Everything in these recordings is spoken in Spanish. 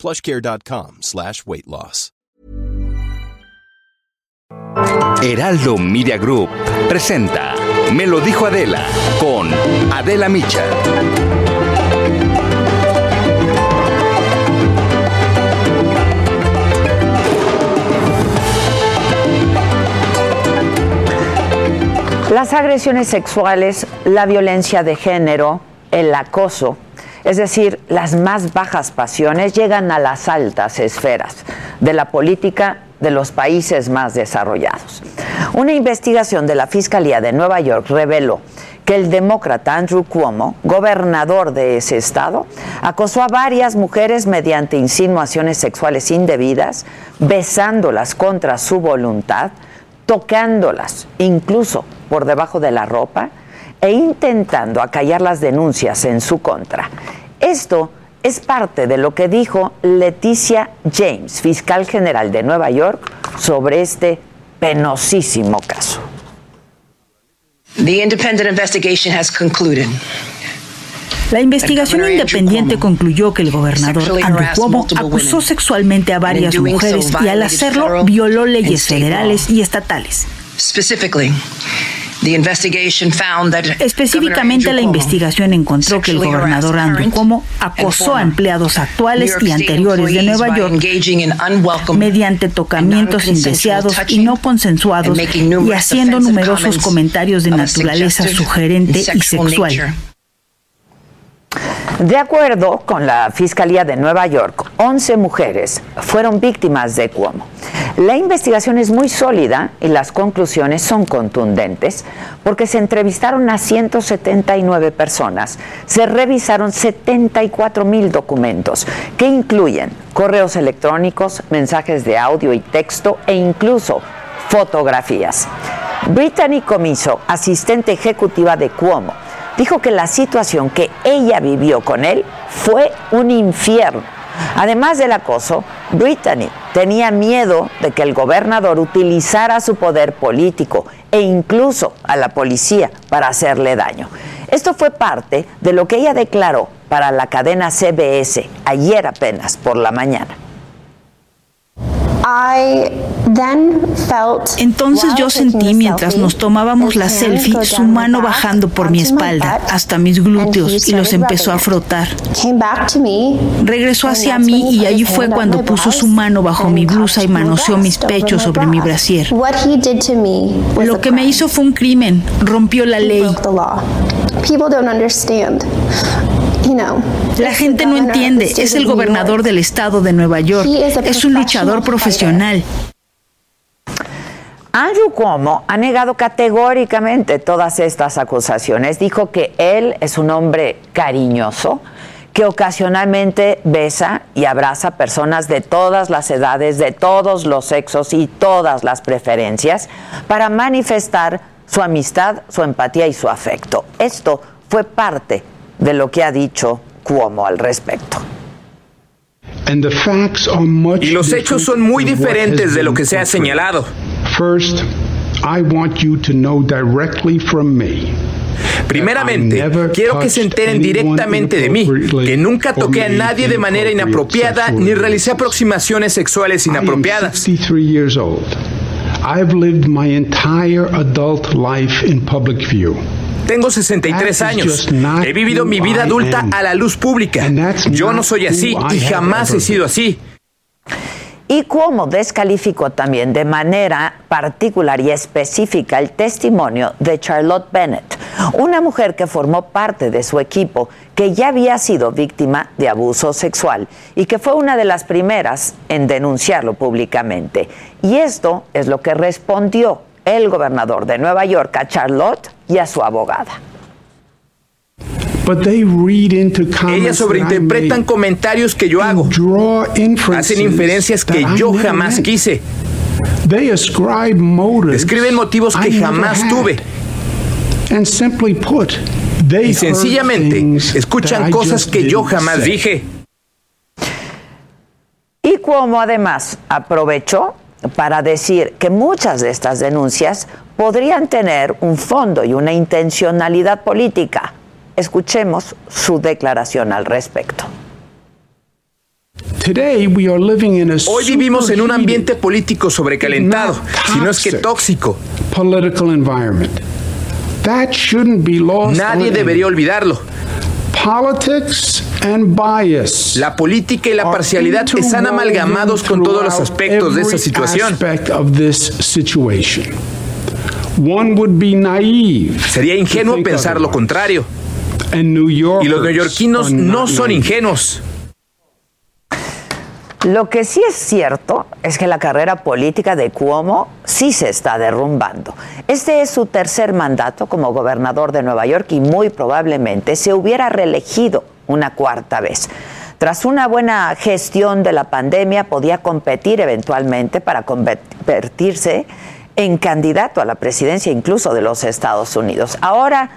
plushcare.com slash weight loss. Heraldo Media Group presenta Me lo dijo Adela con Adela Micha. Las agresiones sexuales, la violencia de género, el acoso, es decir, las más bajas pasiones llegan a las altas esferas de la política de los países más desarrollados. Una investigación de la Fiscalía de Nueva York reveló que el demócrata Andrew Cuomo, gobernador de ese estado, acosó a varias mujeres mediante insinuaciones sexuales indebidas, besándolas contra su voluntad, tocándolas incluso por debajo de la ropa e intentando acallar las denuncias en su contra. Esto es parte de lo que dijo Leticia James, fiscal general de Nueva York, sobre este penosísimo caso. The independent investigation has concluded la investigación independiente concluyó que el gobernador Andrew Cuomo acusó sexualmente a varias mujeres y al hacerlo violó leyes federales y estatales. Específicamente, la investigación encontró que el gobernador Andrew Cuomo acosó a empleados actuales y anteriores de Nueva York mediante tocamientos indeseados y no consensuados y haciendo numerosos comentarios de naturaleza sugerente y sexual. De acuerdo con la Fiscalía de Nueva York, 11 mujeres fueron víctimas de Cuomo. La investigación es muy sólida y las conclusiones son contundentes porque se entrevistaron a 179 personas, se revisaron 74 mil documentos que incluyen correos electrónicos, mensajes de audio y texto e incluso fotografías. Brittany Comiso, asistente ejecutiva de Cuomo, dijo que la situación que ella vivió con él fue un infierno. Además del acoso, Brittany tenía miedo de que el gobernador utilizara su poder político e incluso a la policía para hacerle daño. Esto fue parte de lo que ella declaró para la cadena CBS ayer apenas por la mañana. Entonces yo sentí mientras nos tomábamos la selfie su mano bajando por mi espalda hasta mis glúteos y los empezó a frotar. Regresó hacia mí y allí fue cuando puso su mano bajo mi blusa y manoseó mis pechos sobre mi brasier. Lo que me hizo fue un crimen, rompió la ley. La gente no entiende, es el gobernador del estado de Nueva York, es un luchador profesional. Andrew Cuomo ha negado categóricamente todas estas acusaciones. Dijo que él es un hombre cariñoso, que ocasionalmente besa y abraza personas de todas las edades, de todos los sexos y todas las preferencias para manifestar su amistad, su empatía y su afecto. Esto fue parte de lo que ha dicho Cuomo al respecto. Y los hechos son muy diferentes de lo que se ha señalado. Primeramente, quiero que se enteren directamente de mí, que nunca toqué a nadie de manera inapropiada ni realicé aproximaciones sexuales inapropiadas. I've lived my entire adult life in public view. Tengo 63 años. He vivido mi vida adulta a la luz pública. Yo no soy así y jamás he sido así. Y Cuomo descalificó también de manera particular y específica el testimonio de Charlotte Bennett, una mujer que formó parte de su equipo que ya había sido víctima de abuso sexual y que fue una de las primeras en denunciarlo públicamente. Y esto es lo que respondió el gobernador de Nueva York a Charlotte y a su abogada. Ellas sobreinterpretan comentarios que yo hago. Hacen inferencias que yo jamás quise. Describen motivos que jamás tuve. Y sencillamente escuchan cosas que yo jamás dije. Y como además aprovechó para decir que muchas de estas denuncias podrían tener un fondo y una intencionalidad política. Escuchemos su declaración al respecto. Hoy vivimos en un ambiente político sobrecalentado, si no es que tóxico. Nadie debería olvidarlo. La política y la parcialidad están amalgamados con todos los aspectos de esa situación. Sería ingenuo pensar lo contrario. Y los neoyorquinos no son ingenuos. Lo que sí es cierto es que la carrera política de Cuomo sí se está derrumbando. Este es su tercer mandato como gobernador de Nueva York y muy probablemente se hubiera reelegido una cuarta vez. Tras una buena gestión de la pandemia, podía competir eventualmente para convertirse en candidato a la presidencia incluso de los Estados Unidos. Ahora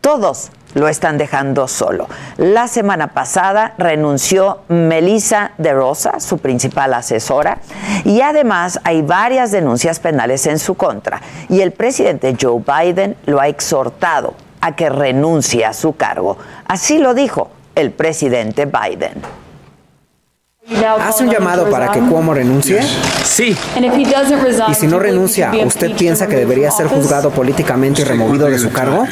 todos lo están dejando solo. La semana pasada renunció Melissa de Rosa, su principal asesora, y además hay varias denuncias penales en su contra. Y el presidente Joe Biden lo ha exhortado a que renuncie a su cargo. Así lo dijo el presidente Biden. ¿Hace un llamado para que Cuomo renuncie? Sí. Y si no renuncia, ¿usted piensa que debería ser juzgado políticamente y removido de su cargo?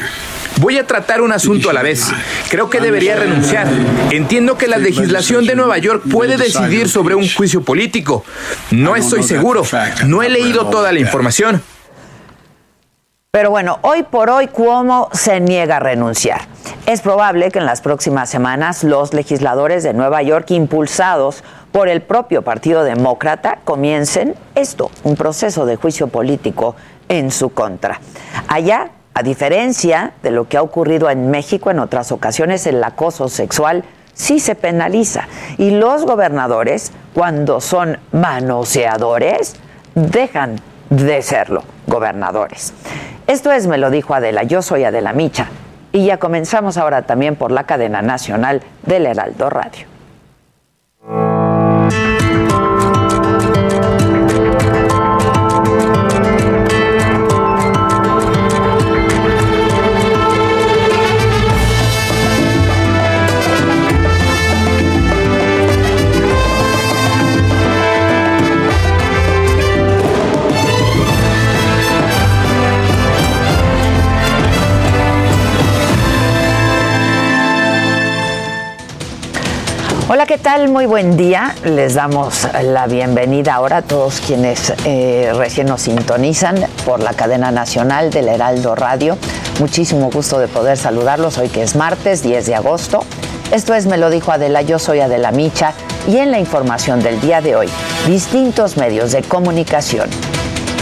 Voy a tratar un asunto a la vez. Creo que debería renunciar. Entiendo que la legislación de Nueva York puede decidir sobre un juicio político. No estoy seguro. No he leído toda la información. Pero bueno, hoy por hoy Cuomo se niega a renunciar. Es probable que en las próximas semanas los legisladores de Nueva York, impulsados por el propio Partido Demócrata, comiencen esto, un proceso de juicio político en su contra. Allá a diferencia de lo que ha ocurrido en México en otras ocasiones, el acoso sexual sí se penaliza. Y los gobernadores, cuando son manoseadores, dejan de serlo gobernadores. Esto es, me lo dijo Adela, yo soy Adela Micha. Y ya comenzamos ahora también por la cadena nacional del Heraldo Radio. Hola, ¿qué tal? Muy buen día. Les damos la bienvenida ahora a todos quienes eh, recién nos sintonizan por la cadena nacional del Heraldo Radio. Muchísimo gusto de poder saludarlos hoy que es martes 10 de agosto. Esto es Me lo dijo Adela, yo soy Adela Micha y en la información del día de hoy, distintos medios de comunicación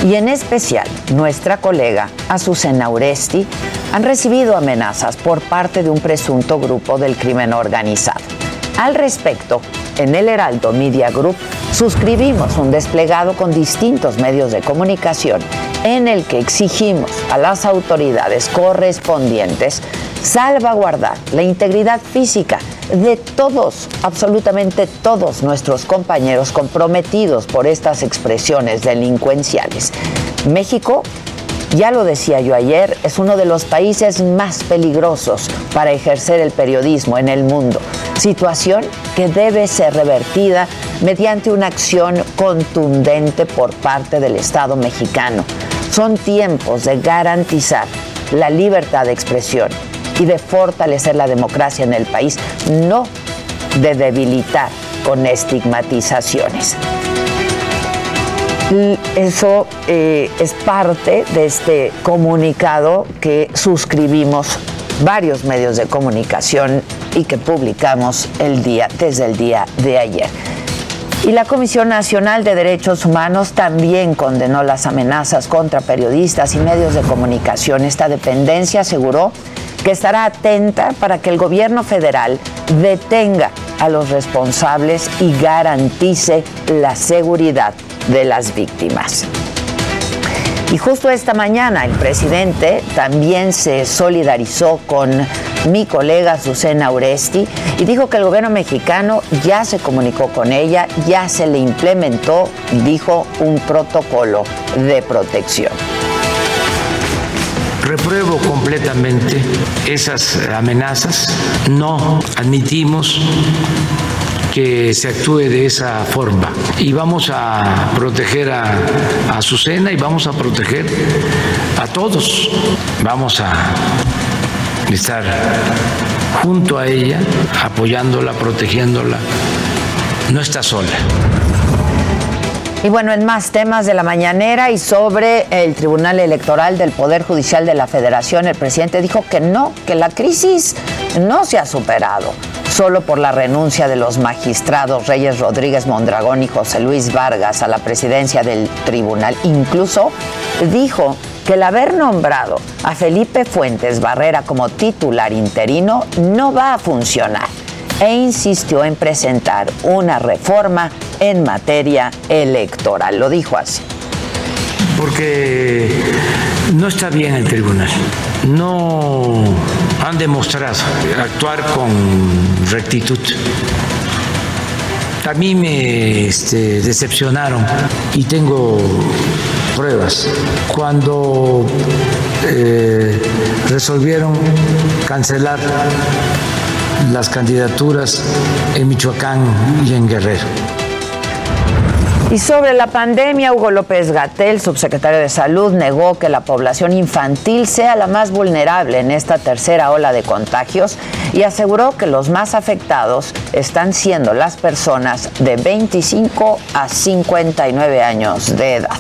y en especial nuestra colega Azucena Uresti han recibido amenazas por parte de un presunto grupo del crimen organizado. Al respecto, en el Heraldo Media Group suscribimos un desplegado con distintos medios de comunicación en el que exigimos a las autoridades correspondientes salvaguardar la integridad física de todos, absolutamente todos nuestros compañeros comprometidos por estas expresiones delincuenciales. México ya lo decía yo ayer, es uno de los países más peligrosos para ejercer el periodismo en el mundo. Situación que debe ser revertida mediante una acción contundente por parte del Estado mexicano. Son tiempos de garantizar la libertad de expresión y de fortalecer la democracia en el país, no de debilitar con estigmatizaciones. Eso eh, es parte de este comunicado que suscribimos varios medios de comunicación y que publicamos el día, desde el día de ayer. Y la Comisión Nacional de Derechos Humanos también condenó las amenazas contra periodistas y medios de comunicación. Esta dependencia aseguró que estará atenta para que el gobierno federal detenga a los responsables y garantice la seguridad de las víctimas. Y justo esta mañana el presidente también se solidarizó con mi colega Susana Uresti y dijo que el gobierno mexicano ya se comunicó con ella, ya se le implementó, dijo, un protocolo de protección. Repruebo completamente esas amenazas. No admitimos que se actúe de esa forma. Y vamos a proteger a, Azucena y vamos a proteger a todos. Vamos a estar junto a ella, apoyándola, protegiéndola. No está sola. Y bueno, en más temas de la mañanera y sobre el Tribunal Electoral del Poder Judicial de la Federación, el presidente dijo que no, que la crisis no se ha superado solo por la renuncia de los magistrados Reyes Rodríguez Mondragón y José Luis Vargas a la presidencia del tribunal. Incluso dijo que el haber nombrado a Felipe Fuentes Barrera como titular interino no va a funcionar e insistió en presentar una reforma en materia electoral. Lo dijo así. Porque no está bien el tribunal. No han demostrado actuar con rectitud. A mí me este, decepcionaron y tengo pruebas. Cuando eh, resolvieron cancelar las candidaturas en Michoacán y en Guerrero. Y sobre la pandemia, Hugo López Gatel, subsecretario de Salud, negó que la población infantil sea la más vulnerable en esta tercera ola de contagios y aseguró que los más afectados están siendo las personas de 25 a 59 años de edad.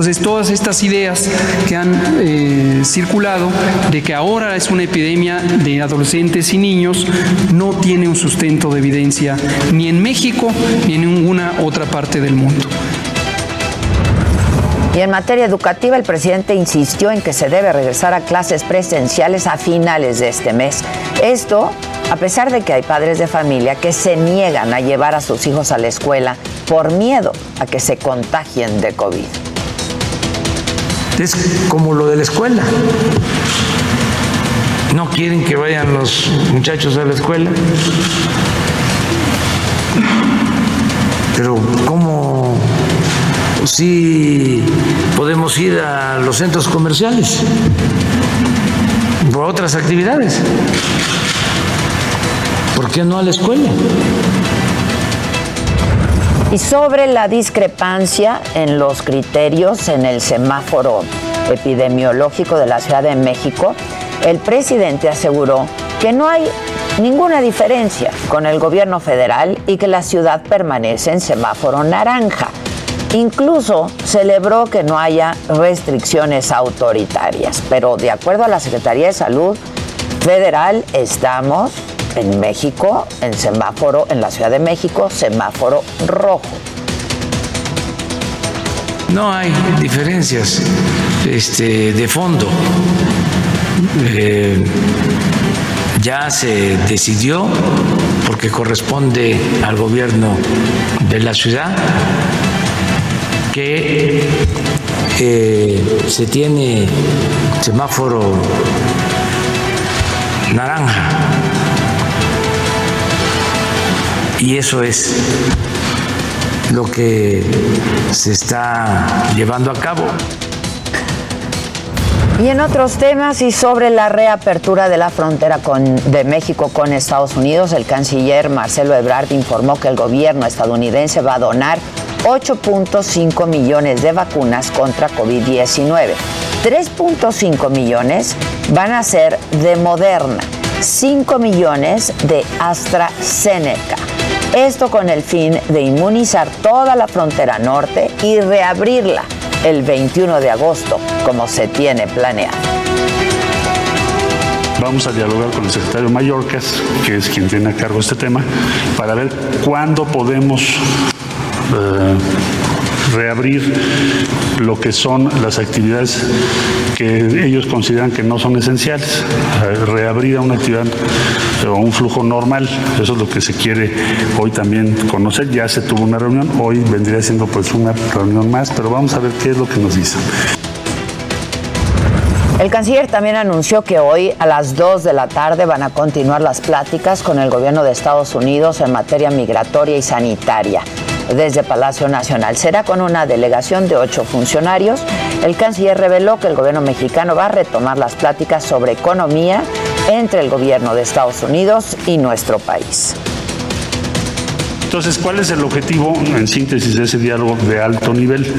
Entonces, todas estas ideas que han eh, circulado de que ahora es una epidemia de adolescentes y niños no tiene un sustento de evidencia ni en México ni en ninguna otra parte del mundo. Y en materia educativa, el presidente insistió en que se debe regresar a clases presenciales a finales de este mes. Esto a pesar de que hay padres de familia que se niegan a llevar a sus hijos a la escuela por miedo a que se contagien de COVID. Es como lo de la escuela. No quieren que vayan los muchachos a la escuela. Pero ¿cómo si podemos ir a los centros comerciales por otras actividades? ¿Por qué no a la escuela? Y sobre la discrepancia en los criterios en el semáforo epidemiológico de la Ciudad de México, el presidente aseguró que no hay ninguna diferencia con el gobierno federal y que la ciudad permanece en semáforo naranja. Incluso celebró que no haya restricciones autoritarias, pero de acuerdo a la Secretaría de Salud Federal estamos en México, en semáforo, en la Ciudad de México, semáforo rojo. No hay diferencias este, de fondo. Eh, ya se decidió, porque corresponde al gobierno de la ciudad, que eh, se tiene semáforo naranja y eso es lo que se está llevando a cabo. Y en otros temas y sobre la reapertura de la frontera con, de México con Estados Unidos, el canciller Marcelo Ebrard informó que el gobierno estadounidense va a donar 8.5 millones de vacunas contra COVID-19. 3.5 millones van a ser de Moderna, 5 millones de AstraZeneca. Esto con el fin de inmunizar toda la frontera norte y reabrirla el 21 de agosto, como se tiene planeado. Vamos a dialogar con el secretario Mallorcas, que es quien tiene a cargo este tema, para ver cuándo podemos eh, reabrir lo que son las actividades que ellos consideran que no son esenciales, reabrir a una actividad o un flujo normal. Eso es lo que se quiere hoy también conocer. Ya se tuvo una reunión, hoy vendría siendo pues una reunión más, pero vamos a ver qué es lo que nos dicen. El canciller también anunció que hoy a las 2 de la tarde van a continuar las pláticas con el gobierno de Estados Unidos en materia migratoria y sanitaria desde Palacio Nacional. Será con una delegación de ocho funcionarios. El canciller reveló que el gobierno mexicano va a retomar las pláticas sobre economía entre el gobierno de Estados Unidos y nuestro país. Entonces, ¿cuál es el objetivo, en síntesis, de ese diálogo de alto nivel?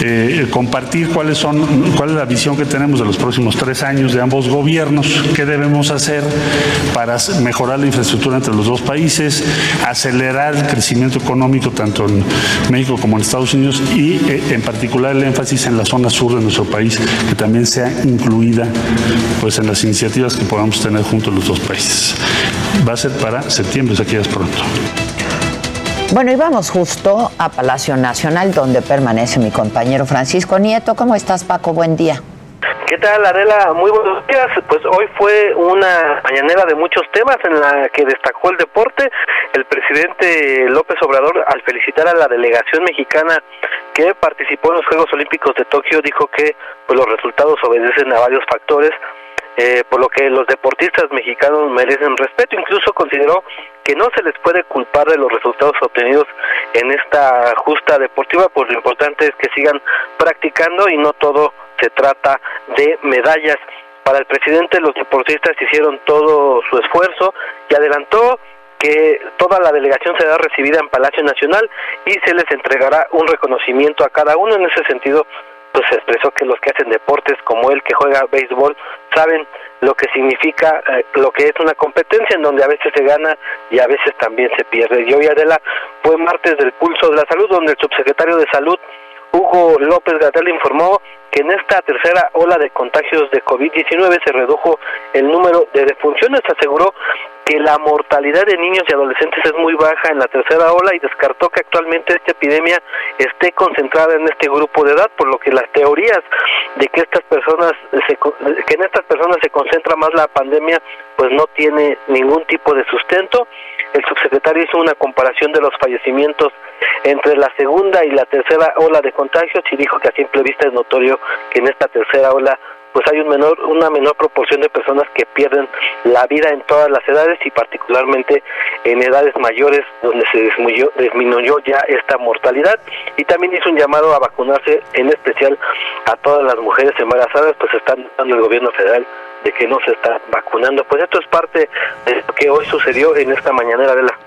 Eh, compartir cuáles son, cuál es la visión que tenemos de los próximos tres años de ambos gobiernos, qué debemos hacer para mejorar la infraestructura entre los dos países, acelerar el crecimiento económico tanto en México como en Estados Unidos y eh, en particular el énfasis en la zona sur de nuestro país, que también sea incluida pues, en las iniciativas que podamos tener juntos los dos países. Va a ser para septiembre, si aquí es pronto. Bueno, y vamos justo a Palacio Nacional, donde permanece mi compañero Francisco Nieto. ¿Cómo estás, Paco? Buen día. ¿Qué tal, Adela? Muy buenos días. Pues hoy fue una mañanera de muchos temas en la que destacó el deporte. El presidente López Obrador, al felicitar a la delegación mexicana que participó en los Juegos Olímpicos de Tokio, dijo que pues, los resultados obedecen a varios factores eh, por lo que los deportistas mexicanos merecen respeto. Incluso consideró que no se les puede culpar de los resultados obtenidos en esta justa deportiva, pues lo importante es que sigan practicando y no todo se trata de medallas. Para el presidente los deportistas hicieron todo su esfuerzo y adelantó que toda la delegación será recibida en Palacio Nacional y se les entregará un reconocimiento a cada uno. En ese sentido, pues expresó que los que hacen deportes como él que juega béisbol saben lo que significa eh, lo que es una competencia en donde a veces se gana y a veces también se pierde. Y hoy Adela fue martes del pulso de la salud donde el subsecretario de salud Hugo López Gatel informó que en esta tercera ola de contagios de COVID-19 se redujo el número de defunciones. Aseguró que la mortalidad de niños y adolescentes es muy baja en la tercera ola y descartó que actualmente esta epidemia esté concentrada en este grupo de edad, por lo que las teorías de que estas personas que en estas personas se concentra más la pandemia, pues no tiene ningún tipo de sustento. El subsecretario hizo una comparación de los fallecimientos entre la segunda y la tercera ola de contagios y dijo que a simple vista es notorio que en esta tercera ola pues hay un menor, una menor proporción de personas que pierden la vida en todas las edades y particularmente en edades mayores donde se disminuyó, disminuyó ya esta mortalidad. Y también hizo un llamado a vacunarse en especial a todas las mujeres embarazadas pues están dando el gobierno federal de que no se está vacunando. Pues esto es parte de lo que hoy sucedió en esta mañanera de la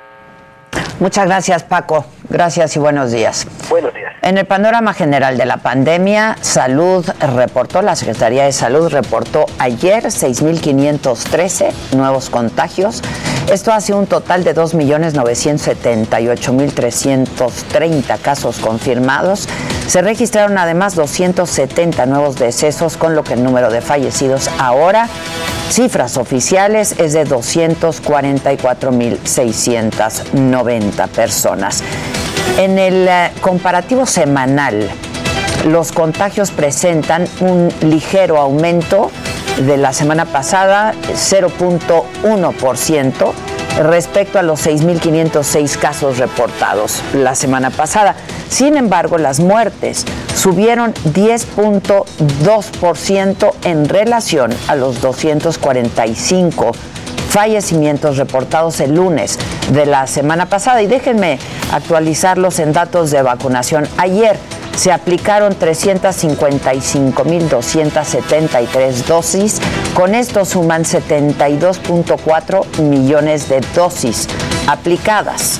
Muchas gracias, Paco. Gracias y buenos días. Buenos días. En el panorama general de la pandemia, Salud reportó, la Secretaría de Salud reportó ayer 6.513 nuevos contagios. Esto hace un total de 2.978.330 casos confirmados. Se registraron además 270 nuevos decesos, con lo que el número de fallecidos ahora Cifras oficiales es de 244.690 personas. En el eh, comparativo semanal, los contagios presentan un ligero aumento de la semana pasada, 0.1% respecto a los 6.506 casos reportados la semana pasada. Sin embargo, las muertes subieron 10.2% en relación a los 245 fallecimientos reportados el lunes de la semana pasada. Y déjenme actualizarlos en datos de vacunación. Ayer se aplicaron 355.273 dosis. Con esto suman 72.4 millones de dosis aplicadas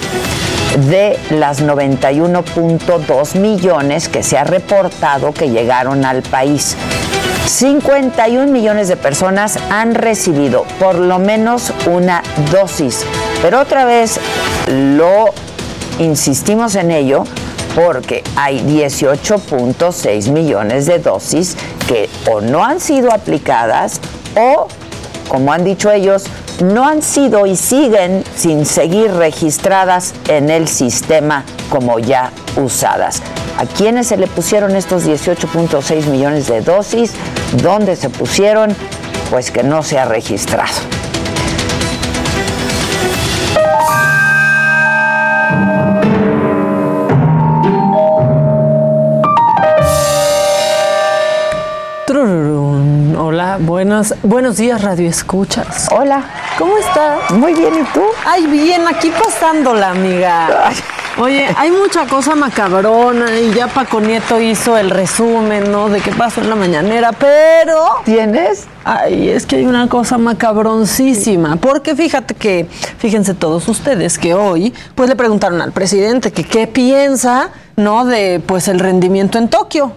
de las 91.2 millones que se ha reportado que llegaron al país. 51 millones de personas han recibido por lo menos una dosis. Pero otra vez lo insistimos en ello porque hay 18.6 millones de dosis que o no han sido aplicadas o, como han dicho ellos, no han sido y siguen sin seguir registradas en el sistema como ya usadas. a quienes se le pusieron estos 18.6 millones de dosis, dónde se pusieron, pues que no se ha registrado. Hola, buenos, buenos días, Radio Escuchas. Hola. ¿Cómo estás? Muy bien, ¿y tú? Ay, bien, aquí pasándola, amiga. Oye, hay mucha cosa macabrona y ya Paco Nieto hizo el resumen, ¿no? De qué pasó en la mañanera, pero... ¿Tienes? Ay, es que hay una cosa macabroncísima, porque fíjate que, fíjense todos ustedes, que hoy, pues le preguntaron al presidente que qué piensa, ¿no? De, pues, el rendimiento en Tokio.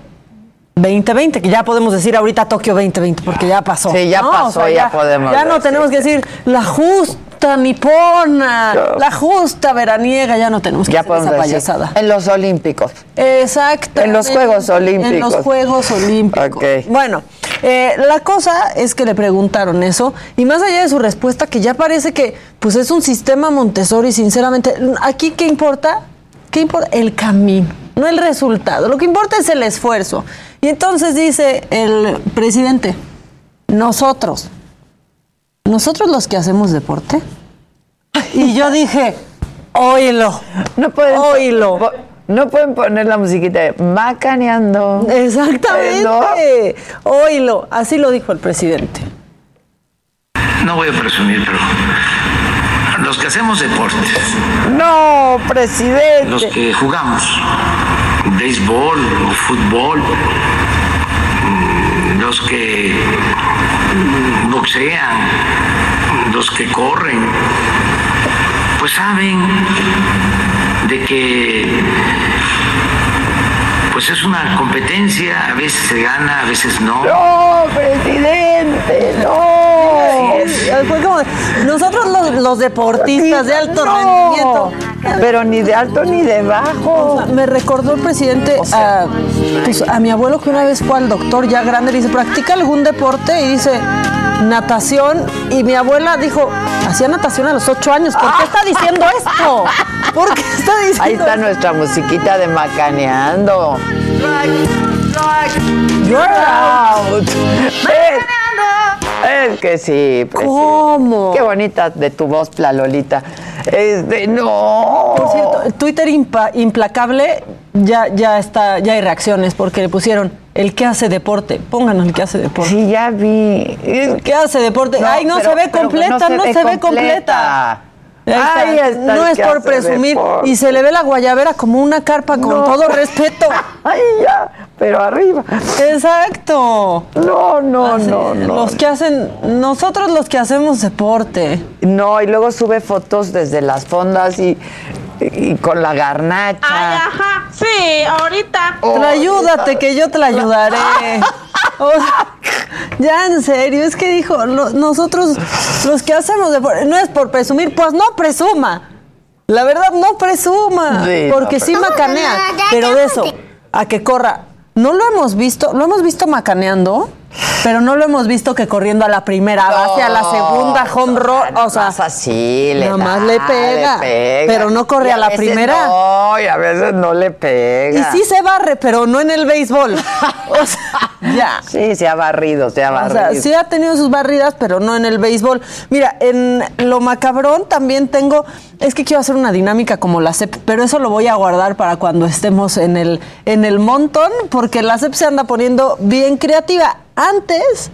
2020, que ya podemos decir ahorita Tokio 2020, porque ya pasó. Sí, ya pasó, ya, podemos Ya no tenemos que decir la justa nipona, la justa veraniega, ya no tenemos que Ya hacer podemos esa decir, payasada. En los Olímpicos. Exacto. En los Juegos Olímpicos. En los Juegos Olímpicos. Bueno, eh, la cosa es que le preguntaron eso y más allá de su respuesta, que ya parece que pues es un sistema Montessori, sinceramente, aquí qué importa, qué importa el camino, no el resultado. Lo que importa es el esfuerzo. Y entonces dice el presidente, nosotros, nosotros los que hacemos deporte. Y yo dije, oílo, No pueden, oílo. no pueden poner la musiquita de macaneando. Exactamente. Oílo. Así lo dijo el presidente. No voy a presumir, pero los que hacemos deporte, No, presidente. los que jugamos béisbol o fútbol, mm, los que boxean, los que corren, pues saben de que pues es una competencia, a veces se gana, a veces no. No, presidente, no. Fue como, nosotros los, los deportistas de alto No, rendimiento. Pero ni de alto ni de bajo. Me recordó el presidente a, pues, a mi abuelo que una vez fue al doctor ya grande, le dice, ¿practica algún deporte? Y dice, natación. Y mi abuela dijo, hacía natación a los ocho años. ¿Por qué está diciendo esto? ¿Por qué está diciendo Ahí está esto? nuestra musiquita de macaneando. You're out. Es, es que sí. presidente. ¿Cómo? Qué bonita de tu voz, Plalolita. Este, no. Por cierto, Twitter impa- implacable ya, ya está, ya hay reacciones porque le pusieron el que hace deporte. Pónganos el que hace deporte. Sí, ya vi. El que hace deporte. No, Ay, no pero- se ve completa, no se, ve completa. Ahí está. Ahí está no es por presumir. deporte. Y se le ve la guayabera como una carpa con No. todo respeto. Ay, ya, pero arriba. Exacto. No, no, Así, no, no. Los que hacen, nosotros los que hacemos deporte. No, y luego sube fotos desde las fondas y, y con la garnacha. ajá, sí, ahorita. Oh, Pero ayúdate, que yo te la ayudaré. O sea, ya en serio, es que dijo, lo- nosotros los que hacemos deporte, no es por presumir, pues no presuma. La verdad, no presuma. Sí, porque no sí macanea. Pero de eso, a que corra. No lo hemos visto, lo hemos visto macaneando, pero no lo hemos visto que corriendo a la primera base, a la segunda home run. O sea, Más así, le nada más da, le pega, pero no corre Y a la veces primera. No, y a veces no le y pega. sí se barre, pero no en el béisbol. O sea, ya. Sí, se ha barrido, se ha O barrido. sea, sí ha tenido sus barridas, pero no en el béisbol. Mira, en lo macabrón también tengo, es que quiero hacer una dinámica como la CEP, pero eso lo voy a guardar para cuando estemos en el, en el montón, porque la CEP se anda poniendo bien creativa. Antes,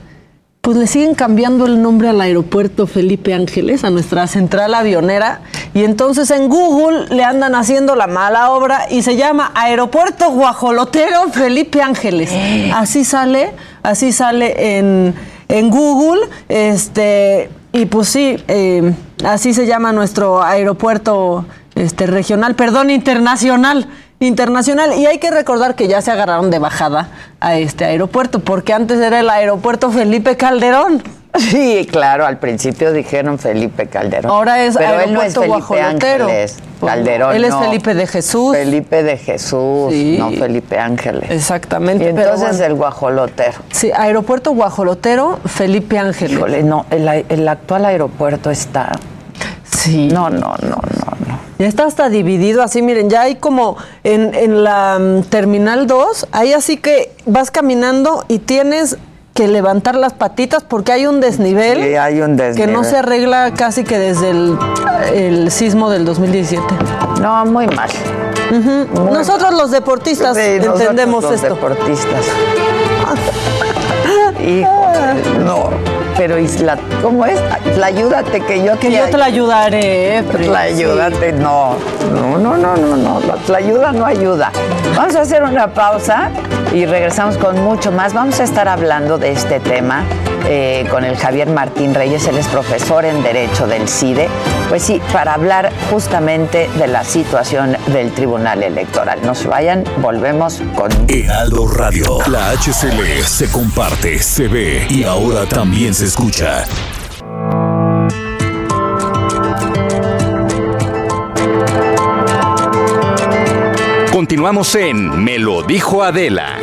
pues le siguen cambiando el nombre al aeropuerto Felipe Ángeles, a nuestra central avionera, y entonces en Google le andan haciendo la mala obra y se llama Aeropuerto Guajolotero Felipe Ángeles. Así sale, así sale en, en Google, este, y pues sí, eh, así se llama nuestro aeropuerto este, regional, perdón, internacional. Internacional, y hay que recordar que ya se agarraron de bajada a este aeropuerto, porque antes era el aeropuerto Felipe Calderón. Sí, claro, al principio dijeron Felipe Calderón. Ahora es Pero él no es aeropuerto Felipe guajolotero. Ángeles. Calderón. él es no. Felipe de Jesús. Felipe de Jesús, Sí. no Felipe Ángeles. Exactamente. Y entonces bueno. el guajolotero. Sí, aeropuerto guajolotero Felipe Ángeles. Híjole, no, el, el actual aeropuerto está. Sí. No, no, no, no. Ya está hasta dividido así, miren, ya hay como en, en la mm, Terminal 2, ahí así que vas caminando y tienes que levantar las patitas porque hay un desnivel, Sí, hay un que desnivel. no se arregla casi que desde el, el sismo del 2017. No, muy mal. Nosotros los deportistas Sí, nosotros entendemos los esto. deportistas. Hijo, no. Pero Isla, ¿cómo es? La ayúdate que yo Que yo te la ayudaré, La ayúdate, no. No, no, no, no, no. La ayuda no ayuda. Vamos a hacer una pausa y regresamos con mucho más. Vamos a estar hablando de este tema eh, con el Javier Martín Reyes. Él es profesor en Derecho del CIDE. Pues sí, para hablar justamente de la situación del Tribunal Electoral. No se vayan, volvemos con Heraldo Radio. La HCL se comparte, se ve y ahora también se escucha. Continuamos en Me lo dijo Adela.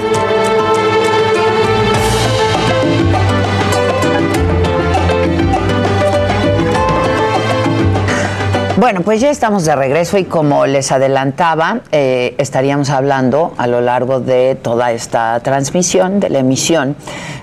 Bueno, pues ya estamos de regreso y como les adelantaba, eh, estaríamos hablando a lo largo de toda esta transmisión, de la emisión,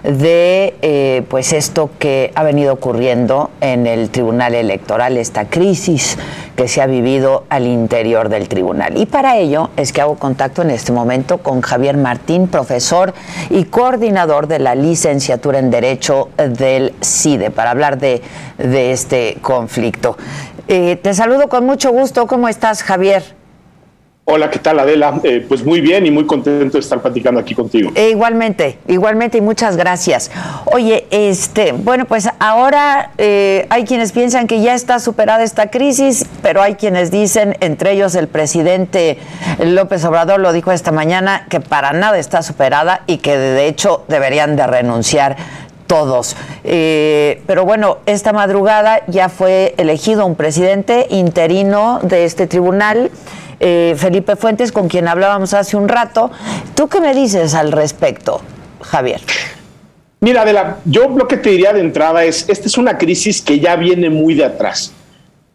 de eh, pues esto que ha venido ocurriendo en el Tribunal Electoral, esta crisis que se ha vivido al interior del tribunal. Y para ello es que hago contacto en este momento con Javier Martín, profesor y coordinador de la licenciatura en Derecho del CIDE, para hablar de, este conflicto. Eh, te saludo con mucho gusto. ¿Cómo estás, Javier? Hola, ¿qué tal Adela? Eh, pues muy bien y muy contento de estar platicando aquí contigo. Eh, igualmente, igualmente y muchas gracias. Oye, este, bueno, pues ahora eh, hay quienes piensan que ya está superada esta crisis, pero hay quienes dicen, entre ellos el presidente López Obrador lo dijo esta mañana, que para nada está superada y que de hecho deberían de renunciar todos. Eh, pero bueno, esta madrugada ya fue elegido un presidente interino de este tribunal, eh, Felipe Fuentes, con quien hablábamos hace un rato. ¿Tú qué me dices al respecto, Javier? Mira, yo lo que te diría de entrada es, esta es una crisis que ya viene muy de atrás.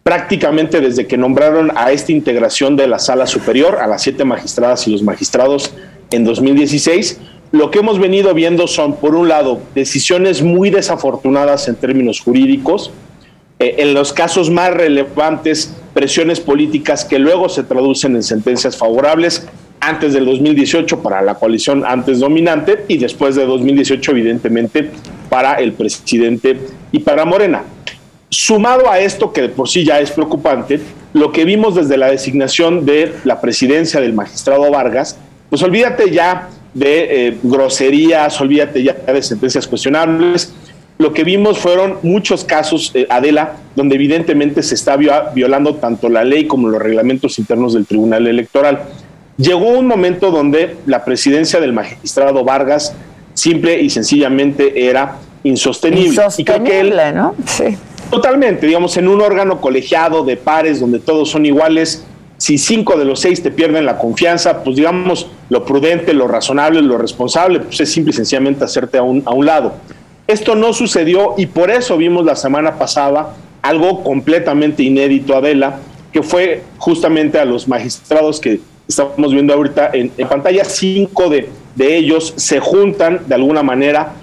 Prácticamente desde que nombraron a esta integración de la sala superior, a las siete magistradas y los magistrados en 2016, lo que hemos venido viendo son, por un lado, decisiones muy desafortunadas en términos jurídicos, eh, en los casos más relevantes, presiones políticas que luego se traducen en sentencias favorables antes del 2018 para la coalición antes dominante y después de 2018 evidentemente para el presidente y para Morena. Sumado a esto, que de por sí ya es preocupante, lo que vimos desde la designación de la presidencia del magistrado Vargas, pues olvídate ya de eh, groserías, olvídate ya de sentencias cuestionables. Lo que vimos fueron muchos casos, eh, Adela, donde evidentemente se está vio- violando tanto la ley como los reglamentos internos del Tribunal Electoral. Llegó un momento donde la presidencia del magistrado Vargas simple y sencillamente era insostenible. Y creo que él, Insostenible, ¿no? Sí. Totalmente, digamos, en un órgano colegiado de pares donde todos son iguales, si cinco de los seis te pierden la confianza, pues digamos, lo prudente, lo razonable, lo responsable, pues es simple y sencillamente hacerte a un, a un lado. Esto no sucedió y por eso vimos la semana pasada algo completamente inédito, Adela, que fue justamente a los magistrados que estamos viendo ahorita en, en pantalla, cinco de, de ellos se juntan de alguna manera,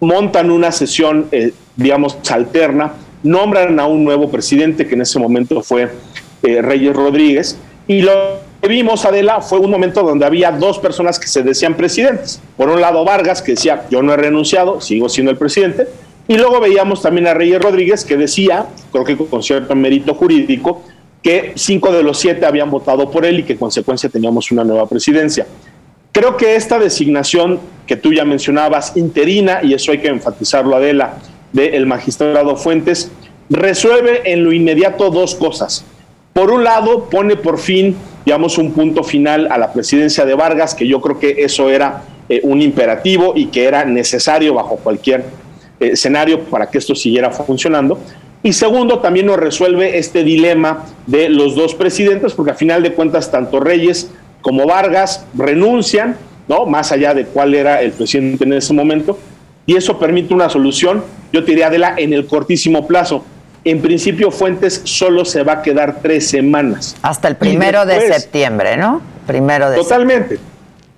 montan una sesión, eh, digamos, alterna, nombran a un nuevo presidente, que en ese momento fue eh, Reyes Rodríguez, y lo que vimos, Adela, fue un momento donde había dos personas que se decían presidentes. Por un lado, Vargas, que decía, yo no he renunciado, sigo siendo el presidente, y luego veíamos también a Reyes Rodríguez, que decía, creo que con cierto mérito jurídico, que cinco de los siete habían votado por él y que en consecuencia teníamos una nueva presidencia. Creo que esta designación que tú ya mencionabas, interina, y eso hay que enfatizarlo, Adela, del magistrado Fuentes, resuelve en lo inmediato dos cosas. Por un lado, pone por fin, digamos, un punto final a la presidencia de Vargas, que yo creo que eso era eh, un imperativo y que era necesario bajo cualquier eh, escenario para que esto siguiera funcionando. Y segundo, también nos resuelve este dilema de los dos presidentes, porque a final de cuentas, tanto Reyes como Vargas renuncian, ¿no? Más allá de cuál era el presidente en ese momento, y eso permite una solución, yo te diría, Adela, en el cortísimo plazo. En principio Fuentes solo se va a quedar tres semanas. Hasta el primero de septiembre, ¿no? Primero de Totalmente.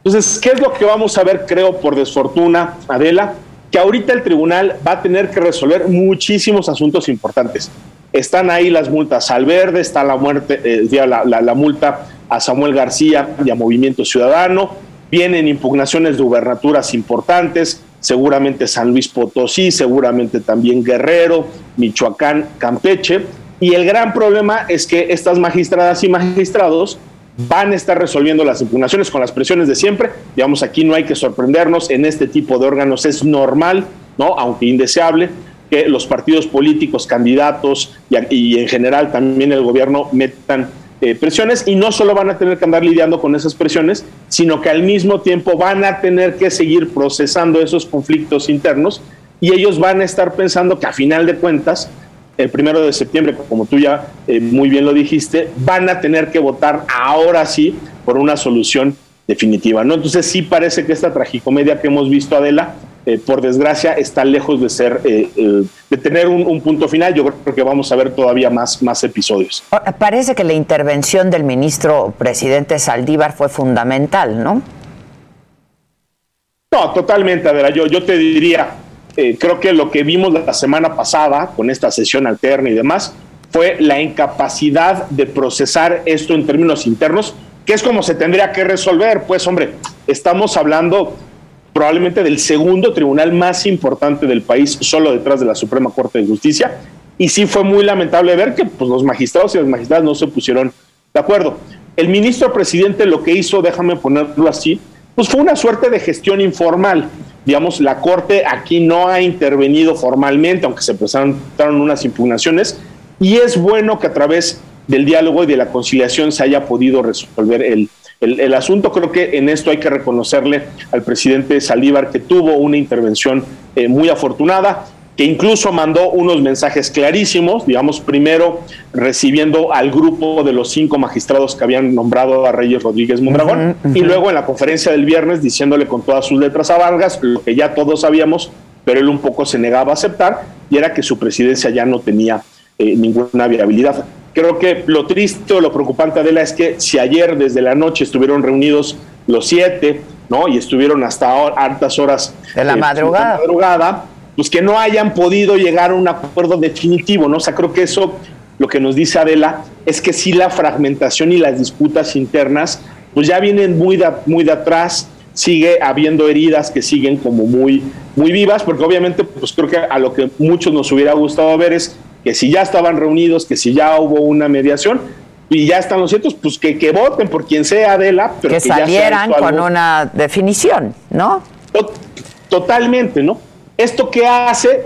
Entonces, ¿qué es lo que vamos a ver, creo, por desfortuna, Adela? Que ahorita el tribunal va a tener que resolver muchísimos asuntos importantes. Están ahí las multas al verde, está la muerte, eh, la, la multa a Samuel García y a Movimiento Ciudadano, vienen impugnaciones de gubernaturas importantes, seguramente San Luis Potosí, seguramente también Guerrero, Michoacán, Campeche. Y el gran problema es que estas magistradas y magistrados van a estar resolviendo las impugnaciones con las presiones de siempre. Digamos, aquí no hay que sorprendernos, en este tipo de órganos es normal, ¿no? aunque indeseable, que los partidos políticos, candidatos y, en general también el gobierno metan eh, presiones y no solo van a tener que andar lidiando con esas presiones, sino que al mismo tiempo van a tener que seguir procesando esos conflictos internos y ellos van a estar pensando que a final de cuentas, el primero de septiembre, como tú ya eh, muy bien lo dijiste, van a tener que votar ahora sí por una solución definitiva, ¿no? Entonces sí parece que esta tragicomedia que hemos visto, Adela, eh, por desgracia, está lejos de ser, eh, eh, de tener un, punto final. Yo creo que vamos a ver todavía más, más episodios. Parece que la intervención del ministro presidente Saldívar fue fundamental, ¿no? No, totalmente, Adela. Yo, yo te diría, creo que lo que vimos la semana pasada con esta sesión alterna y demás fue la incapacidad de procesar esto en términos internos, que es como se tendría que resolver. Pues, hombre, estamos hablando probablemente del segundo tribunal más importante del país, solo detrás de la Suprema Corte de Justicia. Y sí fue muy lamentable ver que pues, los magistrados y las magistradas no se pusieron de acuerdo. El ministro presidente lo que hizo, déjame ponerlo así, pues fue una suerte de gestión informal. Digamos, la Corte aquí no ha intervenido formalmente, aunque se presentaron unas impugnaciones, y es bueno que a través del diálogo y de la conciliación se haya podido resolver el, el, asunto creo que en esto hay que reconocerle al presidente Saldívar que tuvo una intervención eh, muy afortunada, que incluso mandó unos mensajes clarísimos, digamos, primero recibiendo al grupo de los cinco magistrados que habían nombrado a Reyes Rodríguez Mondragón, y luego en la conferencia del viernes diciéndole con todas sus letras a Vargas lo que ya todos sabíamos, pero él un poco se negaba a aceptar, y era que su presidencia ya no tenía eh, ninguna viabilidad. Creo que lo triste o lo preocupante, Adela, es que si ayer desde la noche estuvieron reunidos los siete, ¿no? Y estuvieron hasta altas horas de la, eh, madrugada. madrugada, pues que no hayan podido llegar a un acuerdo definitivo, ¿no? O sea, creo que eso lo que nos dice Adela es que sí la fragmentación y las disputas internas, pues ya vienen muy de, muy de atrás, sigue habiendo heridas que siguen como muy, muy vivas, porque obviamente, pues creo que a lo que muchos nos hubiera gustado ver es que si ya estaban reunidos, que si ya hubo una mediación y ya están los ciertos, pues que, que voten por quien sea Adela, pero que, salieran con una definición, ¿no? Totalmente, ¿no? Esto que hace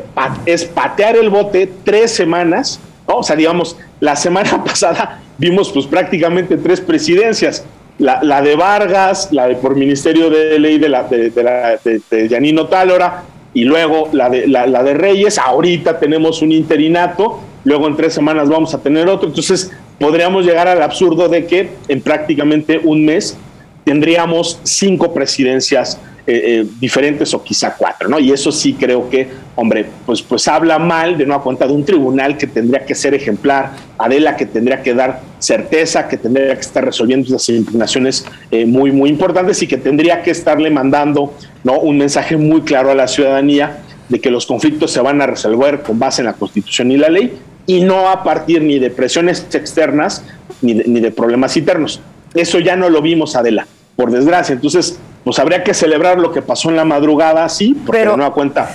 es patear el bote tres semanas, ¿no? O sea, digamos, la semana pasada vimos pues prácticamente tres presidencias. La, de Vargas, la de por Ministerio de Ley de, la, de, de, Yanino Tálora, y luego la de, la, de Reyes, ahorita tenemos un interinato, luego en tres semanas vamos a tener otro, entonces podríamos llegar al absurdo de que en prácticamente un mes tendríamos cinco presidencias eh, eh, diferentes o quizá cuatro, ¿no? Y eso sí creo que, hombre, pues, pues habla mal de una cuenta de un tribunal que tendría que ser ejemplar, Adela que tendría que dar certeza, que tendría que estar resolviendo esas impugnaciones eh, muy, muy importantes y que tendría que estarle mandando, ¿no? Un mensaje muy claro a la ciudadanía de que los conflictos se van a resolver con base en la Constitución y la ley y no a partir ni de presiones externas ni de, ni de problemas internos. Eso ya no lo vimos, Adela, por desgracia. Entonces, pues habría que celebrar lo que pasó en la madrugada, sí, porque pero, no cuenta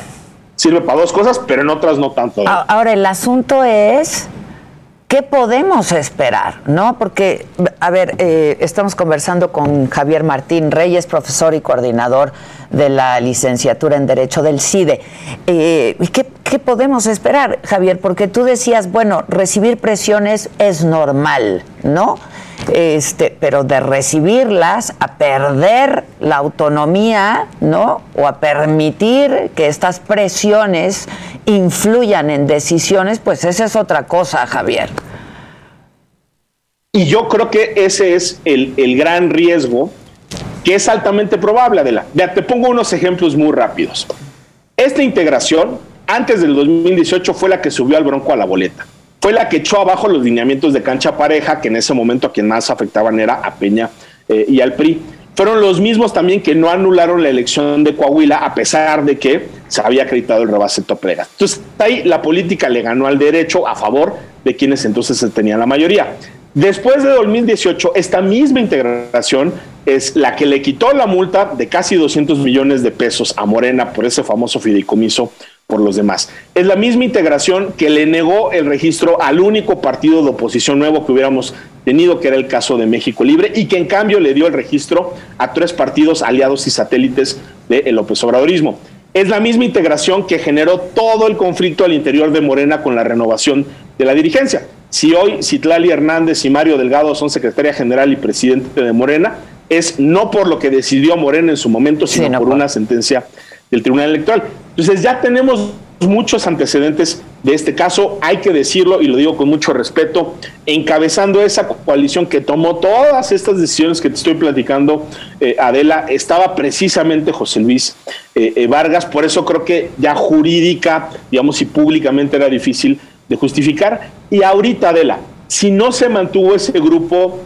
sirve para dos cosas, pero en otras no tanto. Ahora, el asunto es... ¿Qué podemos esperar? ¿No? Porque, a ver, eh, estamos conversando con Javier Martín Reyes, profesor y coordinador de la licenciatura en Derecho del CIDE. Eh, ¿qué, ¿Qué podemos esperar, Javier? Porque tú decías, bueno, recibir presiones es normal, ¿no? Este, pero de recibirlas a perder la autonomía, ¿no? O a permitir que estas presiones influyan en decisiones, pues esa es otra cosa, Javier. Y yo creo que ese es el, el gran riesgo que es altamente probable, Adela. Te pongo unos ejemplos muy rápidos. Esta integración antes del 2018 fue la que subió al Bronco a la boleta. Fue la que echó abajo los lineamientos de cancha pareja, que en ese momento a quien más afectaban era a Peña eh, y al PRI. Fueron los mismos también que no anularon la elección de Coahuila, a pesar de que se había acreditado el rebase Toprega. Entonces, ahí la política le ganó al derecho a favor de quienes entonces tenían la mayoría. Después de 2018, esta misma integración es la que le quitó la multa de casi 200 millones de pesos a Morena por ese famoso fideicomiso por los demás. Es la misma integración que le negó el registro al único partido de oposición nuevo que hubiéramos tenido, que era el caso de México Libre, y que en cambio le dio el registro a tres partidos aliados y satélites del López Obradorismo. Es la misma integración que generó todo el conflicto al interior de Morena con la renovación de la dirigencia. Si hoy Citlali Hernández y Mario Delgado son secretaria general y presidente de Morena, es no por lo que decidió Morena en su momento, sino por una sentencia del Tribunal Electoral. Entonces ya tenemos muchos antecedentes de este caso, hay que decirlo y lo digo con mucho respeto, encabezando esa coalición que tomó todas estas decisiones que te estoy platicando, eh, Adela, estaba precisamente José Luis eh, eh, Vargas, por eso creo que ya jurídica, digamos, y públicamente era difícil de justificar. Y ahorita, Adela, si no se mantuvo ese grupo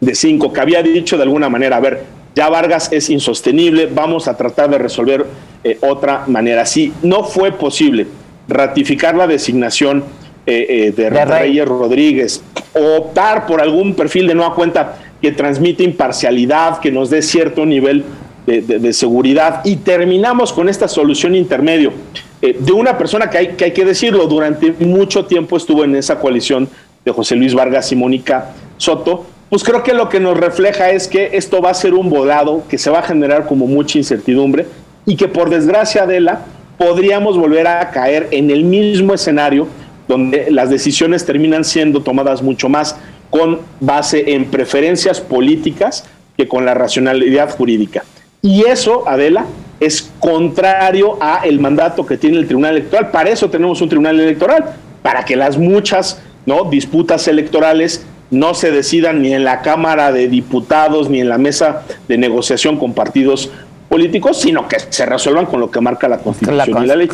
de cinco que había dicho de alguna manera, a ver, ya Vargas es insostenible, vamos a tratar de resolver eh, otra manera. Si no fue posible ratificar la designación eh, eh, de, Reyes Rodríguez o optar por algún perfil de nueva cuenta que transmite imparcialidad, que nos dé cierto nivel de, seguridad y terminamos con esta solución intermedio de una persona que hay, que hay que decirlo, durante mucho tiempo estuvo en esa coalición de José Luis Vargas y Mónica Soto, pues creo que lo que nos refleja es que esto va a ser un volado, que se va a generar como mucha incertidumbre y que por desgracia de la podríamos volver a caer en el mismo escenario donde las decisiones terminan siendo tomadas mucho más con base en preferencias políticas que con la racionalidad jurídica. Y eso, Adela, es contrario a el mandato que tiene el Tribunal Electoral. Para eso tenemos un Tribunal Electoral, para que las muchas ¿no? disputas electorales no se decidan ni en la Cámara de Diputados ni en la mesa de negociación con partidos políticos, sino que se resuelvan con lo que marca la Constitución y la ley.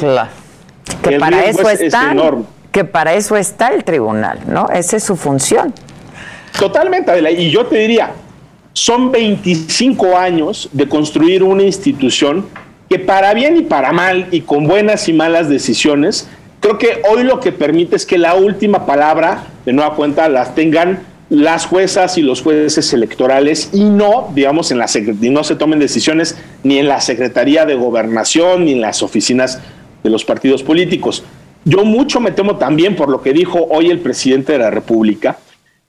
Que para eso está que para eso está el tribunal, ¿no? Esa es su función. Totalmente, Y yo te diría, son 25 años de construir una institución que para bien y para mal y con buenas y malas decisiones Creo que hoy lo que permite es que la última palabra, de nueva cuenta, las tengan las juezas y los jueces electorales y no, digamos, en la y no se tomen decisiones ni en la Secretaría de Gobernación ni en las oficinas de los partidos políticos. Yo mucho me temo también por lo que dijo hoy el presidente de la República,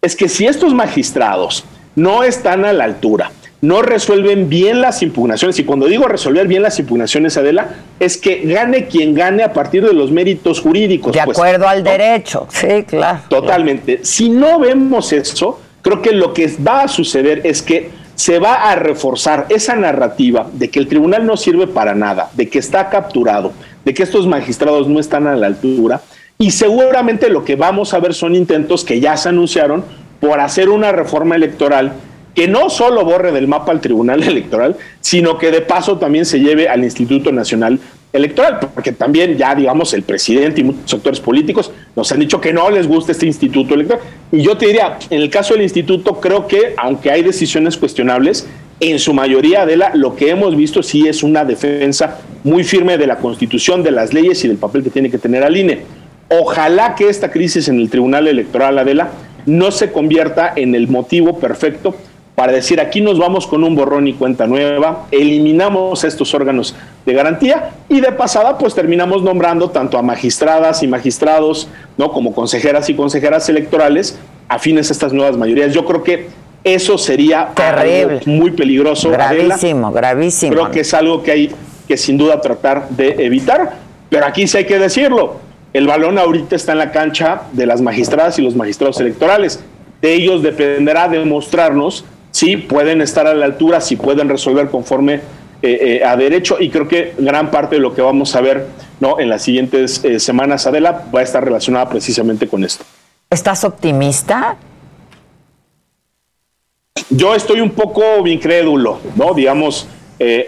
es que si estos magistrados no están a la altura, no resuelven bien las impugnaciones. Y cuando digo resolver bien las impugnaciones, Adela, es que gane quien gane a partir de los méritos jurídicos. De pues, acuerdo al derecho, sí, claro. Totalmente. Si no vemos eso, creo que lo que va a suceder es que se va a reforzar esa narrativa de que el tribunal no sirve para nada, de que está capturado, de que estos magistrados no están a la altura. Y seguramente lo que vamos a ver son intentos que ya se anunciaron por hacer una reforma electoral que no solo borre del mapa al Tribunal Electoral, sino que de paso también se lleve al Instituto Nacional Electoral, porque también ya, digamos, el presidente y muchos sectores políticos nos han dicho que no les gusta este Instituto Electoral. Y yo te diría, en el caso del Instituto, creo que, aunque hay decisiones cuestionables, en su mayoría de la, lo que hemos visto sí es una defensa muy firme de la Constitución, de las leyes y del papel que tiene que tener al INE. Ojalá que esta crisis en el Tribunal Electoral, Adela, no se convierta en el motivo perfecto para decir aquí nos vamos con un borrón y cuenta nueva, eliminamos estos órganos de garantía y de pasada pues terminamos nombrando tanto a magistradas y magistrados, ¿no? como consejeras y consejeras electorales afines a estas nuevas mayorías. Yo creo que eso sería Terrible. muy peligroso. Gravísimo, gravísimo. Creo que es algo que hay que sin duda tratar de evitar, pero aquí sí hay que decirlo. El balón ahorita está en la cancha de las magistradas y los magistrados electorales. De ellos dependerá demostrarnos sí pueden estar a la altura, sí pueden resolver conforme eh, eh, a derecho y creo que gran parte de lo que vamos a ver ¿no? en las siguientes eh, semanas, Adela, va a estar relacionada precisamente con esto. ¿Estás optimista? Yo estoy un poco incrédulo, ¿no? Digamos,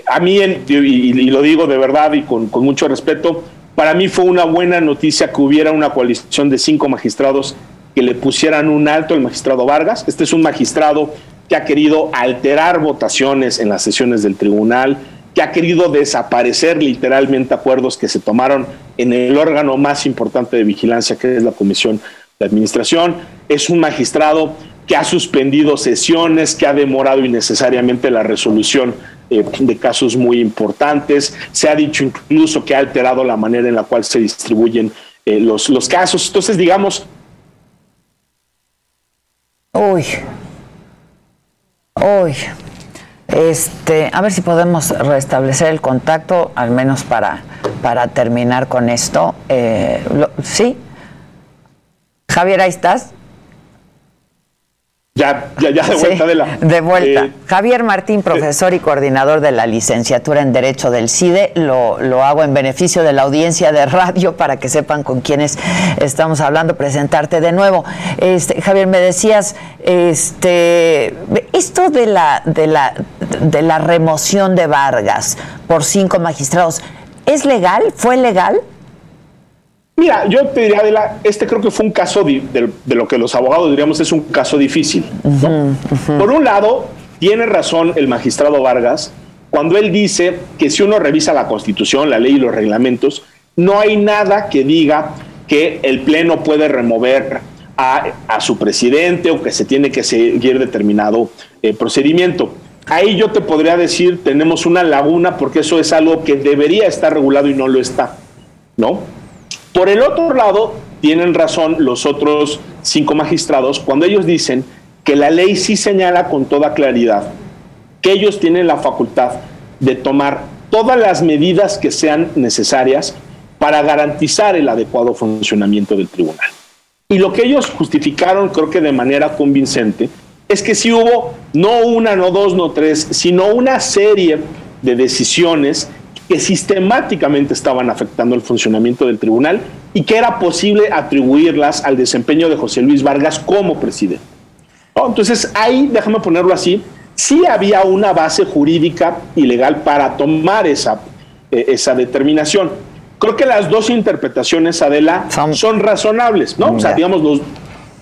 a mí, y, lo digo de verdad y con, con mucho respeto, Para mí fue una buena noticia que hubiera una coalición de cinco magistrados que le pusieran un alto al magistrado Vargas. Este es un magistrado que ha querido alterar votaciones en las sesiones del tribunal, que ha querido desaparecer literalmente acuerdos que se tomaron en el órgano más importante de vigilancia, que es la Comisión de Administración. Es un magistrado que ha suspendido sesiones, que ha demorado innecesariamente la resolución eh, de casos muy importantes. Se ha dicho incluso que ha alterado la manera en la cual se distribuyen eh, los, los casos. Entonces, digamos... Uy. Uy. Este, a ver si podemos restablecer el contacto, al menos para, para terminar con esto. Eh, ¿Sí? Javier, ahí estás. Ya, ya, ya de vuelta, de la. De vuelta. Eh, Javier Martín, profesor y coordinador de la licenciatura en Derecho del CIDE. Lo, lo, hago en beneficio de la audiencia de radio para que sepan con quiénes estamos hablando, presentarte de nuevo. Este, Javier, me decías, este, esto de la, de la, de la remoción de Vargas por cinco magistrados, ¿es legal? ¿Fue legal? Mira, yo te diría, Adela, este creo que fue un caso de, lo que los abogados diríamos es un caso difícil. Por un lado, tiene razón el magistrado Vargas cuando él dice que si uno revisa la constitución, la ley y los reglamentos, no hay nada que diga que el Pleno puede remover a, su presidente o que se tiene que seguir determinado eh, procedimiento. Ahí yo te podría decir, tenemos una laguna porque eso es algo que debería estar regulado y no lo está, ¿no? Por el otro lado, tienen razón los otros cinco magistrados cuando ellos dicen que la ley sí señala con toda claridad que ellos tienen la facultad de tomar todas las medidas que sean necesarias para garantizar el adecuado funcionamiento del tribunal. Y lo que ellos justificaron, creo que de manera convincente, es que si hubo no una, no dos, no tres, sino una serie de decisiones que sistemáticamente estaban afectando el funcionamiento del tribunal y que era posible atribuirlas al desempeño de José Luis Vargas como presidente. Entonces ahí, déjame ponerlo así, sí había una base jurídica y legal para tomar esa, eh, esa determinación. Creo que las dos interpretaciones, Adela, son, razonables, ¿no? O sea, digamos, los,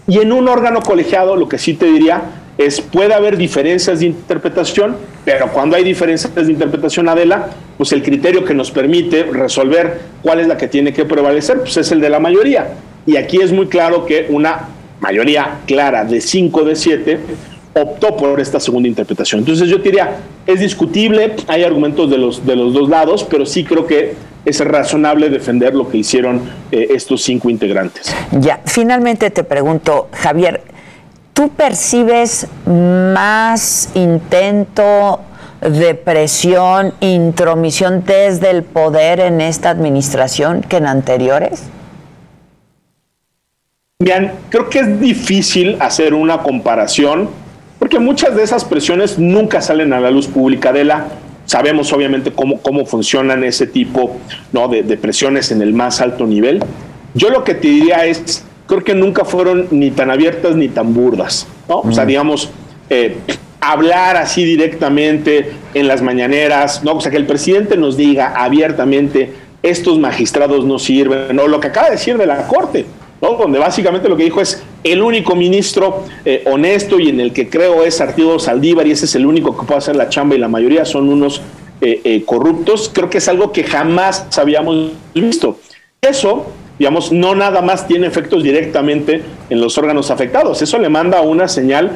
y en un órgano colegiado, lo que sí te diría es, puede haber diferencias de interpretación, pero cuando hay diferencias de interpretación, Adela, pues el criterio que nos permite resolver cuál es la que tiene que prevalecer, pues es el de la mayoría. Y aquí es muy claro que una mayoría clara de 5 de 7 optó por esta segunda interpretación. Entonces yo diría, es discutible, hay argumentos de los, de los dos lados, pero sí creo que es razonable defender lo que hicieron eh, estos cinco integrantes. Ya, finalmente te pregunto, Javier, ¿tú percibes más intento de presión, intromisión desde el poder en esta administración que en anteriores? Bien, creo que es difícil hacer una comparación porque muchas de esas presiones nunca salen a la luz pública de la sabemos obviamente cómo, cómo funcionan ese tipo ¿no? de, presiones en el más alto nivel. Yo lo que te diría es, creo que nunca fueron ni tan abiertas ni tan burdas, ¿no? O sea, digamos, eh, hablar así directamente en las mañaneras, ¿no? O sea, que el presidente nos diga abiertamente, estos magistrados no sirven, o lo que acaba de decir de la Corte, ¿no? Donde básicamente lo que dijo es, el único ministro eh, honesto y en el que creo es Arturo Saldívar y ese es el único que puede hacer la chamba y la mayoría son unos eh, eh, corruptos, creo que es algo que jamás habíamos visto. Eso digamos, no nada más tiene efectos directamente en los órganos afectados. Eso le manda una señal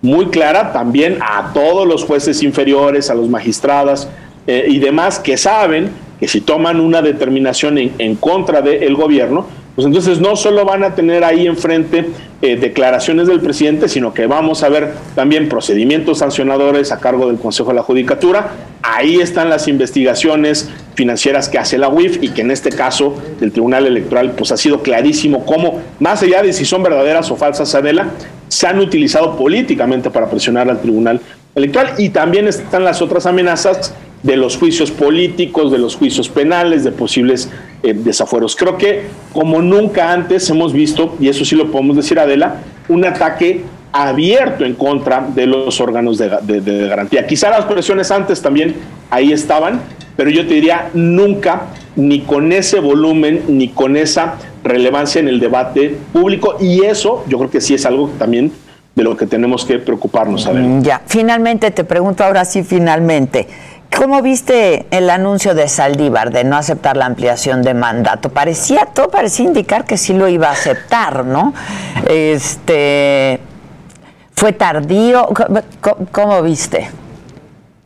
muy clara también a todos los jueces inferiores, a los magistrados eh, y demás que saben que si toman una determinación en, contra del gobierno, pues entonces no solo van a tener ahí enfrente eh, declaraciones del presidente, sino que vamos a ver también procedimientos sancionadores a cargo del Consejo de la Judicatura. Ahí están las investigaciones financieras que hace la UIF y que en este caso del Tribunal Electoral pues ha sido clarísimo cómo, más allá de si son verdaderas o falsas, Adela, se han utilizado políticamente para presionar al Tribunal Electoral y también están las otras amenazas de los juicios políticos, de los juicios penales, de posibles eh, desafueros. Creo que como nunca antes hemos visto, y eso sí lo podemos decir Adela, un ataque abierto en contra de los órganos de, garantía. Quizá las presiones antes también ahí estaban, pero yo te diría, nunca ni con ese volumen, ni con esa relevancia en el debate público. Y eso yo creo que sí es algo también de lo que tenemos que preocuparnos. A ver. Mm, ya, finalmente te pregunto ahora sí, finalmente. ¿Cómo viste el anuncio de Saldívar de no aceptar la ampliación de mandato? Parecía, todo parecía indicar que sí lo iba a aceptar, ¿no? Este, ¿Fue tardío? ¿Cómo, viste?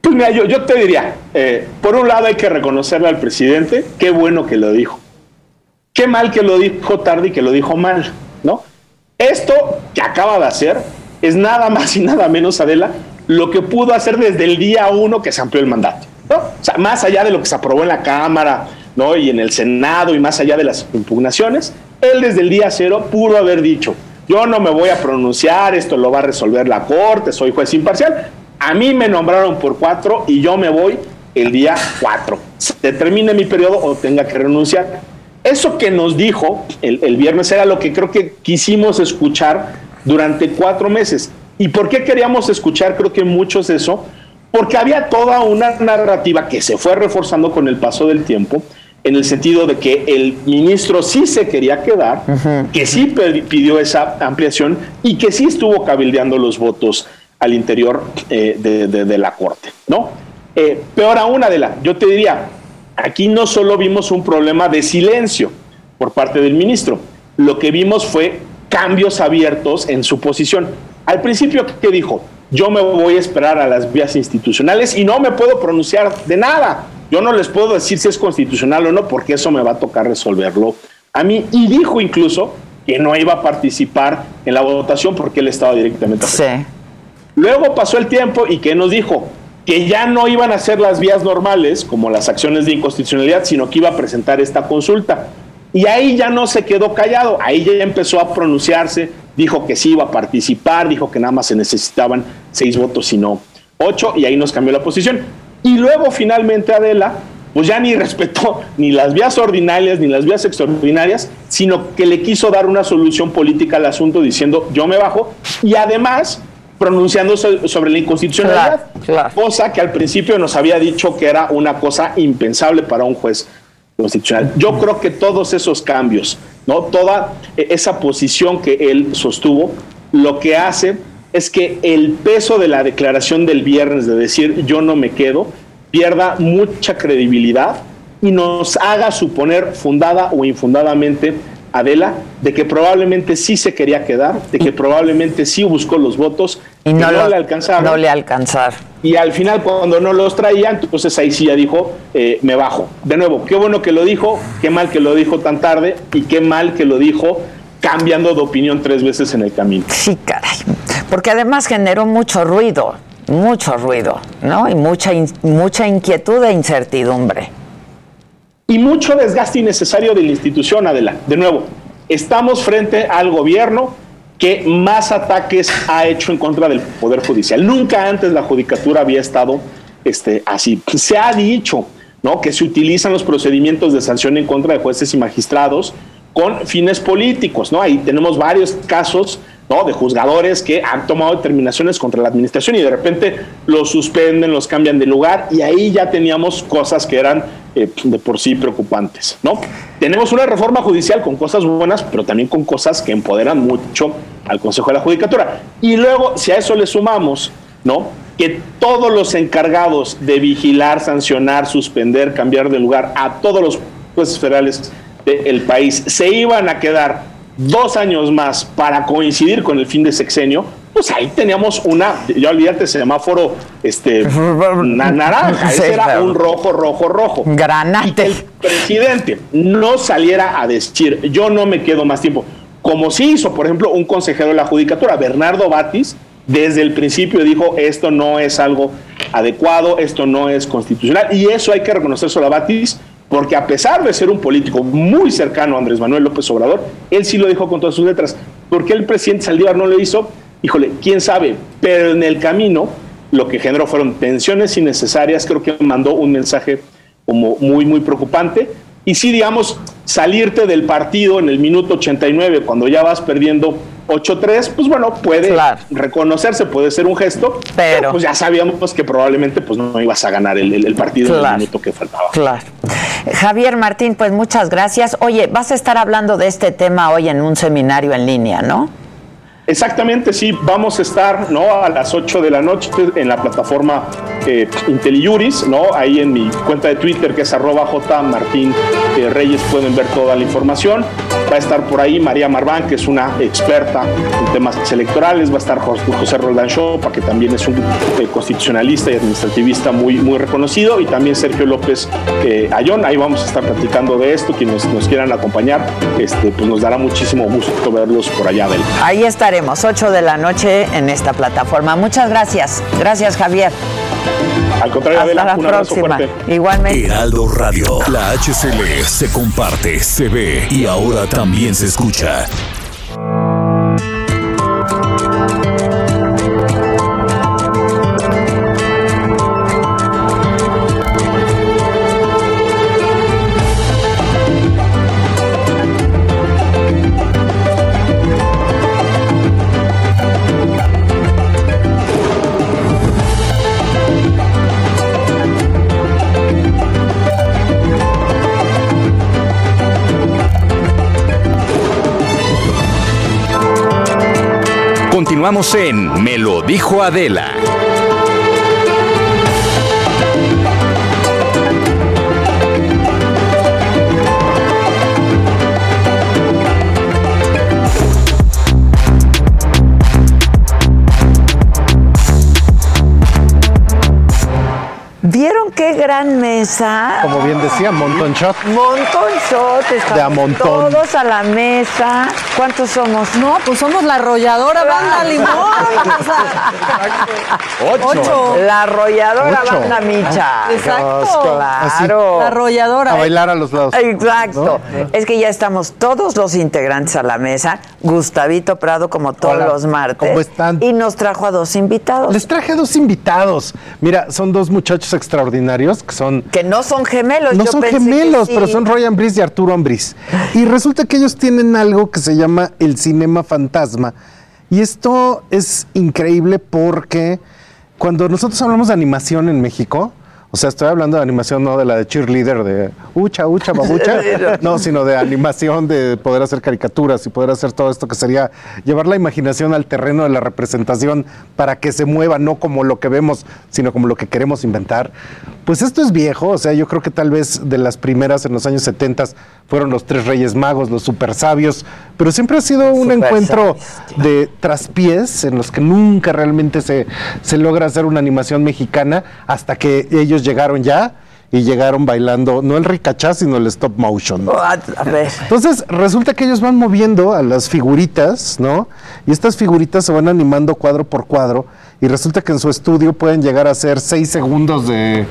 Pues mira, yo, te diría, eh, por un lado hay que reconocerle al presidente, qué bueno que lo dijo. Qué mal que lo dijo tarde y que lo dijo mal, ¿no? Esto que acaba de hacer es nada más y nada menos, Adela, lo que pudo hacer desde el día uno que se amplió el mandato. ¿no? O sea, más allá de lo que se aprobó en la Cámara ¿no? y en el Senado y más allá de las impugnaciones, él desde el día cero pudo haber dicho, yo no me voy a pronunciar, esto lo va a resolver la Corte, soy juez imparcial. A mí me nombraron por cuatro y yo me voy el día cuatro. Se termine mi periodo o tenga que renunciar. Eso que nos dijo el, el viernes era lo que creo que quisimos escuchar durante cuatro meses. ¿Y por qué queríamos escuchar, creo que muchos de eso? Porque había toda una narrativa que se fue reforzando con el paso del tiempo, en el sentido de que el ministro sí se quería quedar, que sí pidió esa ampliación y que sí estuvo cabildeando los votos al interior eh, de, la Corte, ¿no? Eh, peor aún, Adela, yo te diría, aquí no solo vimos un problema de silencio por parte del ministro, lo que vimos fue cambios abiertos en su posición. Al principio, ¿qué dijo? Yo me voy a esperar a las vías institucionales y no me puedo pronunciar de nada. Yo no les puedo decir si es constitucional o no, porque eso me va a tocar resolverlo a mí. Y dijo incluso que no iba a participar en la votación porque él estaba directamente. Sí. Luego pasó el tiempo y que nos dijo que ya no iban a ser las vías normales, como las acciones de inconstitucionalidad, sino que iba a presentar esta consulta. Y ahí ya no se quedó callado, ahí ya empezó a pronunciarse, dijo que sí iba a participar, dijo que nada más se necesitaban seis votos y no ocho, y ahí nos cambió la posición. Y luego finalmente Adela, pues ya ni respetó ni las vías ordinarias ni las vías extraordinarias, sino que le quiso dar una solución política al asunto diciendo yo me bajo y además pronunciándose sobre la inconstitucionalidad, cosa que al principio nos había dicho que era una cosa impensable para un juez constitucional. Yo creo que todos esos cambios, ¿no? Toda esa posición que él sostuvo, lo que hace es que el peso de la declaración del viernes de decir yo no me quedo pierda mucha credibilidad y nos haga suponer fundada o infundadamente Adela de que probablemente sí se quería quedar, de que probablemente sí buscó los votos y no, le alcanzaron. No le alcanzar. Y al final, cuando no los traían, entonces ahí sí ya dijo, eh, me bajo. De nuevo, qué bueno que lo dijo, qué mal que lo dijo tan tarde y qué mal que lo dijo cambiando de opinión tres veces en el camino. Sí, caray. Porque además generó mucho ruido, mucho ruido, ¿no? Y mucha, mucha inquietud e incertidumbre y mucho desgaste innecesario de la institución, Adela. De nuevo, estamos frente al gobierno que más ataques ha hecho en contra del Poder Judicial. Nunca antes la Judicatura había estado este, así. Se ha dicho ¿no? que se utilizan los procedimientos de sanción en contra de jueces y magistrados con fines políticos. ¿no? Ahí tenemos varios casos ¿no? de juzgadores que han tomado determinaciones contra la administración y de repente los suspenden, los cambian de lugar y ahí ya teníamos cosas que eran eh, de por sí preocupantes, ¿no? Tenemos una reforma judicial con cosas buenas, pero también con cosas que empoderan mucho al Consejo de la Judicatura. Y luego, si a eso le sumamos, ¿no? Que todos los encargados de vigilar, sancionar, suspender, cambiar de lugar a todos los jueces federales del país se iban a quedar dos años más para coincidir con el fin de sexenio, pues ahí teníamos una, ya olvídate, semáforo este, naranja, ese era un rojo, rojo, rojo. Granate. Y el presidente no saliera a decir, yo no me quedo más tiempo, como sí hizo, por ejemplo, un consejero de la Judicatura, Bernardo Batis, desde el principio dijo, esto no es algo adecuado, esto no es constitucional, y eso hay que reconocer a Batis, porque a pesar de ser un político muy cercano a Andrés Manuel López Obrador, él sí lo dijo con todas sus letras. ¿Por qué el presidente Saldívar no lo hizo? Híjole, quién sabe, pero en el camino lo que generó fueron tensiones innecesarias, creo que mandó un mensaje como muy, muy preocupante. Y sí, digamos, salirte del partido en el minuto 89, cuando ya vas perdiendo 8-3, pues bueno, puede reconocerse, puede ser un gesto, pero, pues ya sabíamos que probablemente pues no ibas a ganar el, partido en el minuto que faltaba. Claro. Javier Martín, pues muchas gracias. Oye, vas a estar hablando de este tema hoy en un seminario en línea, ¿no? Exactamente, sí, vamos a estar ¿no? a las 8 de la noche en la plataforma eh, ¿no? ahí en mi cuenta de Twitter que es arroba J Martín eh, Reyes, pueden ver toda la información. Va a estar por ahí María Marván, que es una experta en temas electorales, va a estar José Roldán Chopa, que también es un eh, constitucionalista y administrativista muy, muy reconocido, y también Sergio López eh, Ayón, ahí vamos a estar platicando de esto, quienes nos quieran acompañar, este, pues nos dará muchísimo gusto verlos por allá. Del... Ahí estaremos 8 de la noche en esta plataforma. Muchas gracias. Gracias, Javier. Al contrario, Hasta la un próxima. Igualmente. Heraldo Radio, la HCL se comparte, se ve y ahora también se escucha. Continuamos en Me lo dijo Adela. Mesa? Como bien decía, montón shot. Montón shot, De a montón. todos a la mesa. ¿Cuántos somos? No, pues somos la arrolladora banda limón. O sea, Ocho. La arrolladora Ocho. banda micha. Exacto. Claro. La arrolladora. A bailar a los lados. Exacto. Es que ya estamos todos los integrantes a la mesa. Gustavito Prado, como todos Hola, los martes. ¿cómo están? Y nos trajo a dos invitados. Les traje dos invitados. Mira, son dos muchachos extraordinarios que son. Que no son gemelos. No yo son pensé que gemelos, sí. pero son Roy Ambris y Arturo Ambris. Y resulta que ellos tienen algo que se llama el cinema fantasma. Y esto es increíble porque cuando nosotros hablamos de animación en México, o sea, estoy hablando de animación no de la de cheerleader, de ucha, ucha, babucha, no, sino de animación de poder hacer caricaturas y poder hacer todo esto que sería llevar la imaginación al terreno de la representación para que se mueva, no como lo que vemos, sino como lo que queremos inventar. Pues esto es viejo, o sea, yo creo que tal vez de las primeras en los años 70 fueron los tres reyes magos, los super sabios, pero siempre ha sido un Super encuentro de traspiés en los que nunca realmente se, se logra hacer una animación mexicana hasta que ellos llegaron ya y llegaron bailando, no el ricachá, sino el stop motion. A a ver. Entonces, resulta que ellos van moviendo a las figuritas, ¿no? Y estas figuritas se van animando cuadro por cuadro. Y resulta que en su estudio pueden llegar a ser seis segundos de.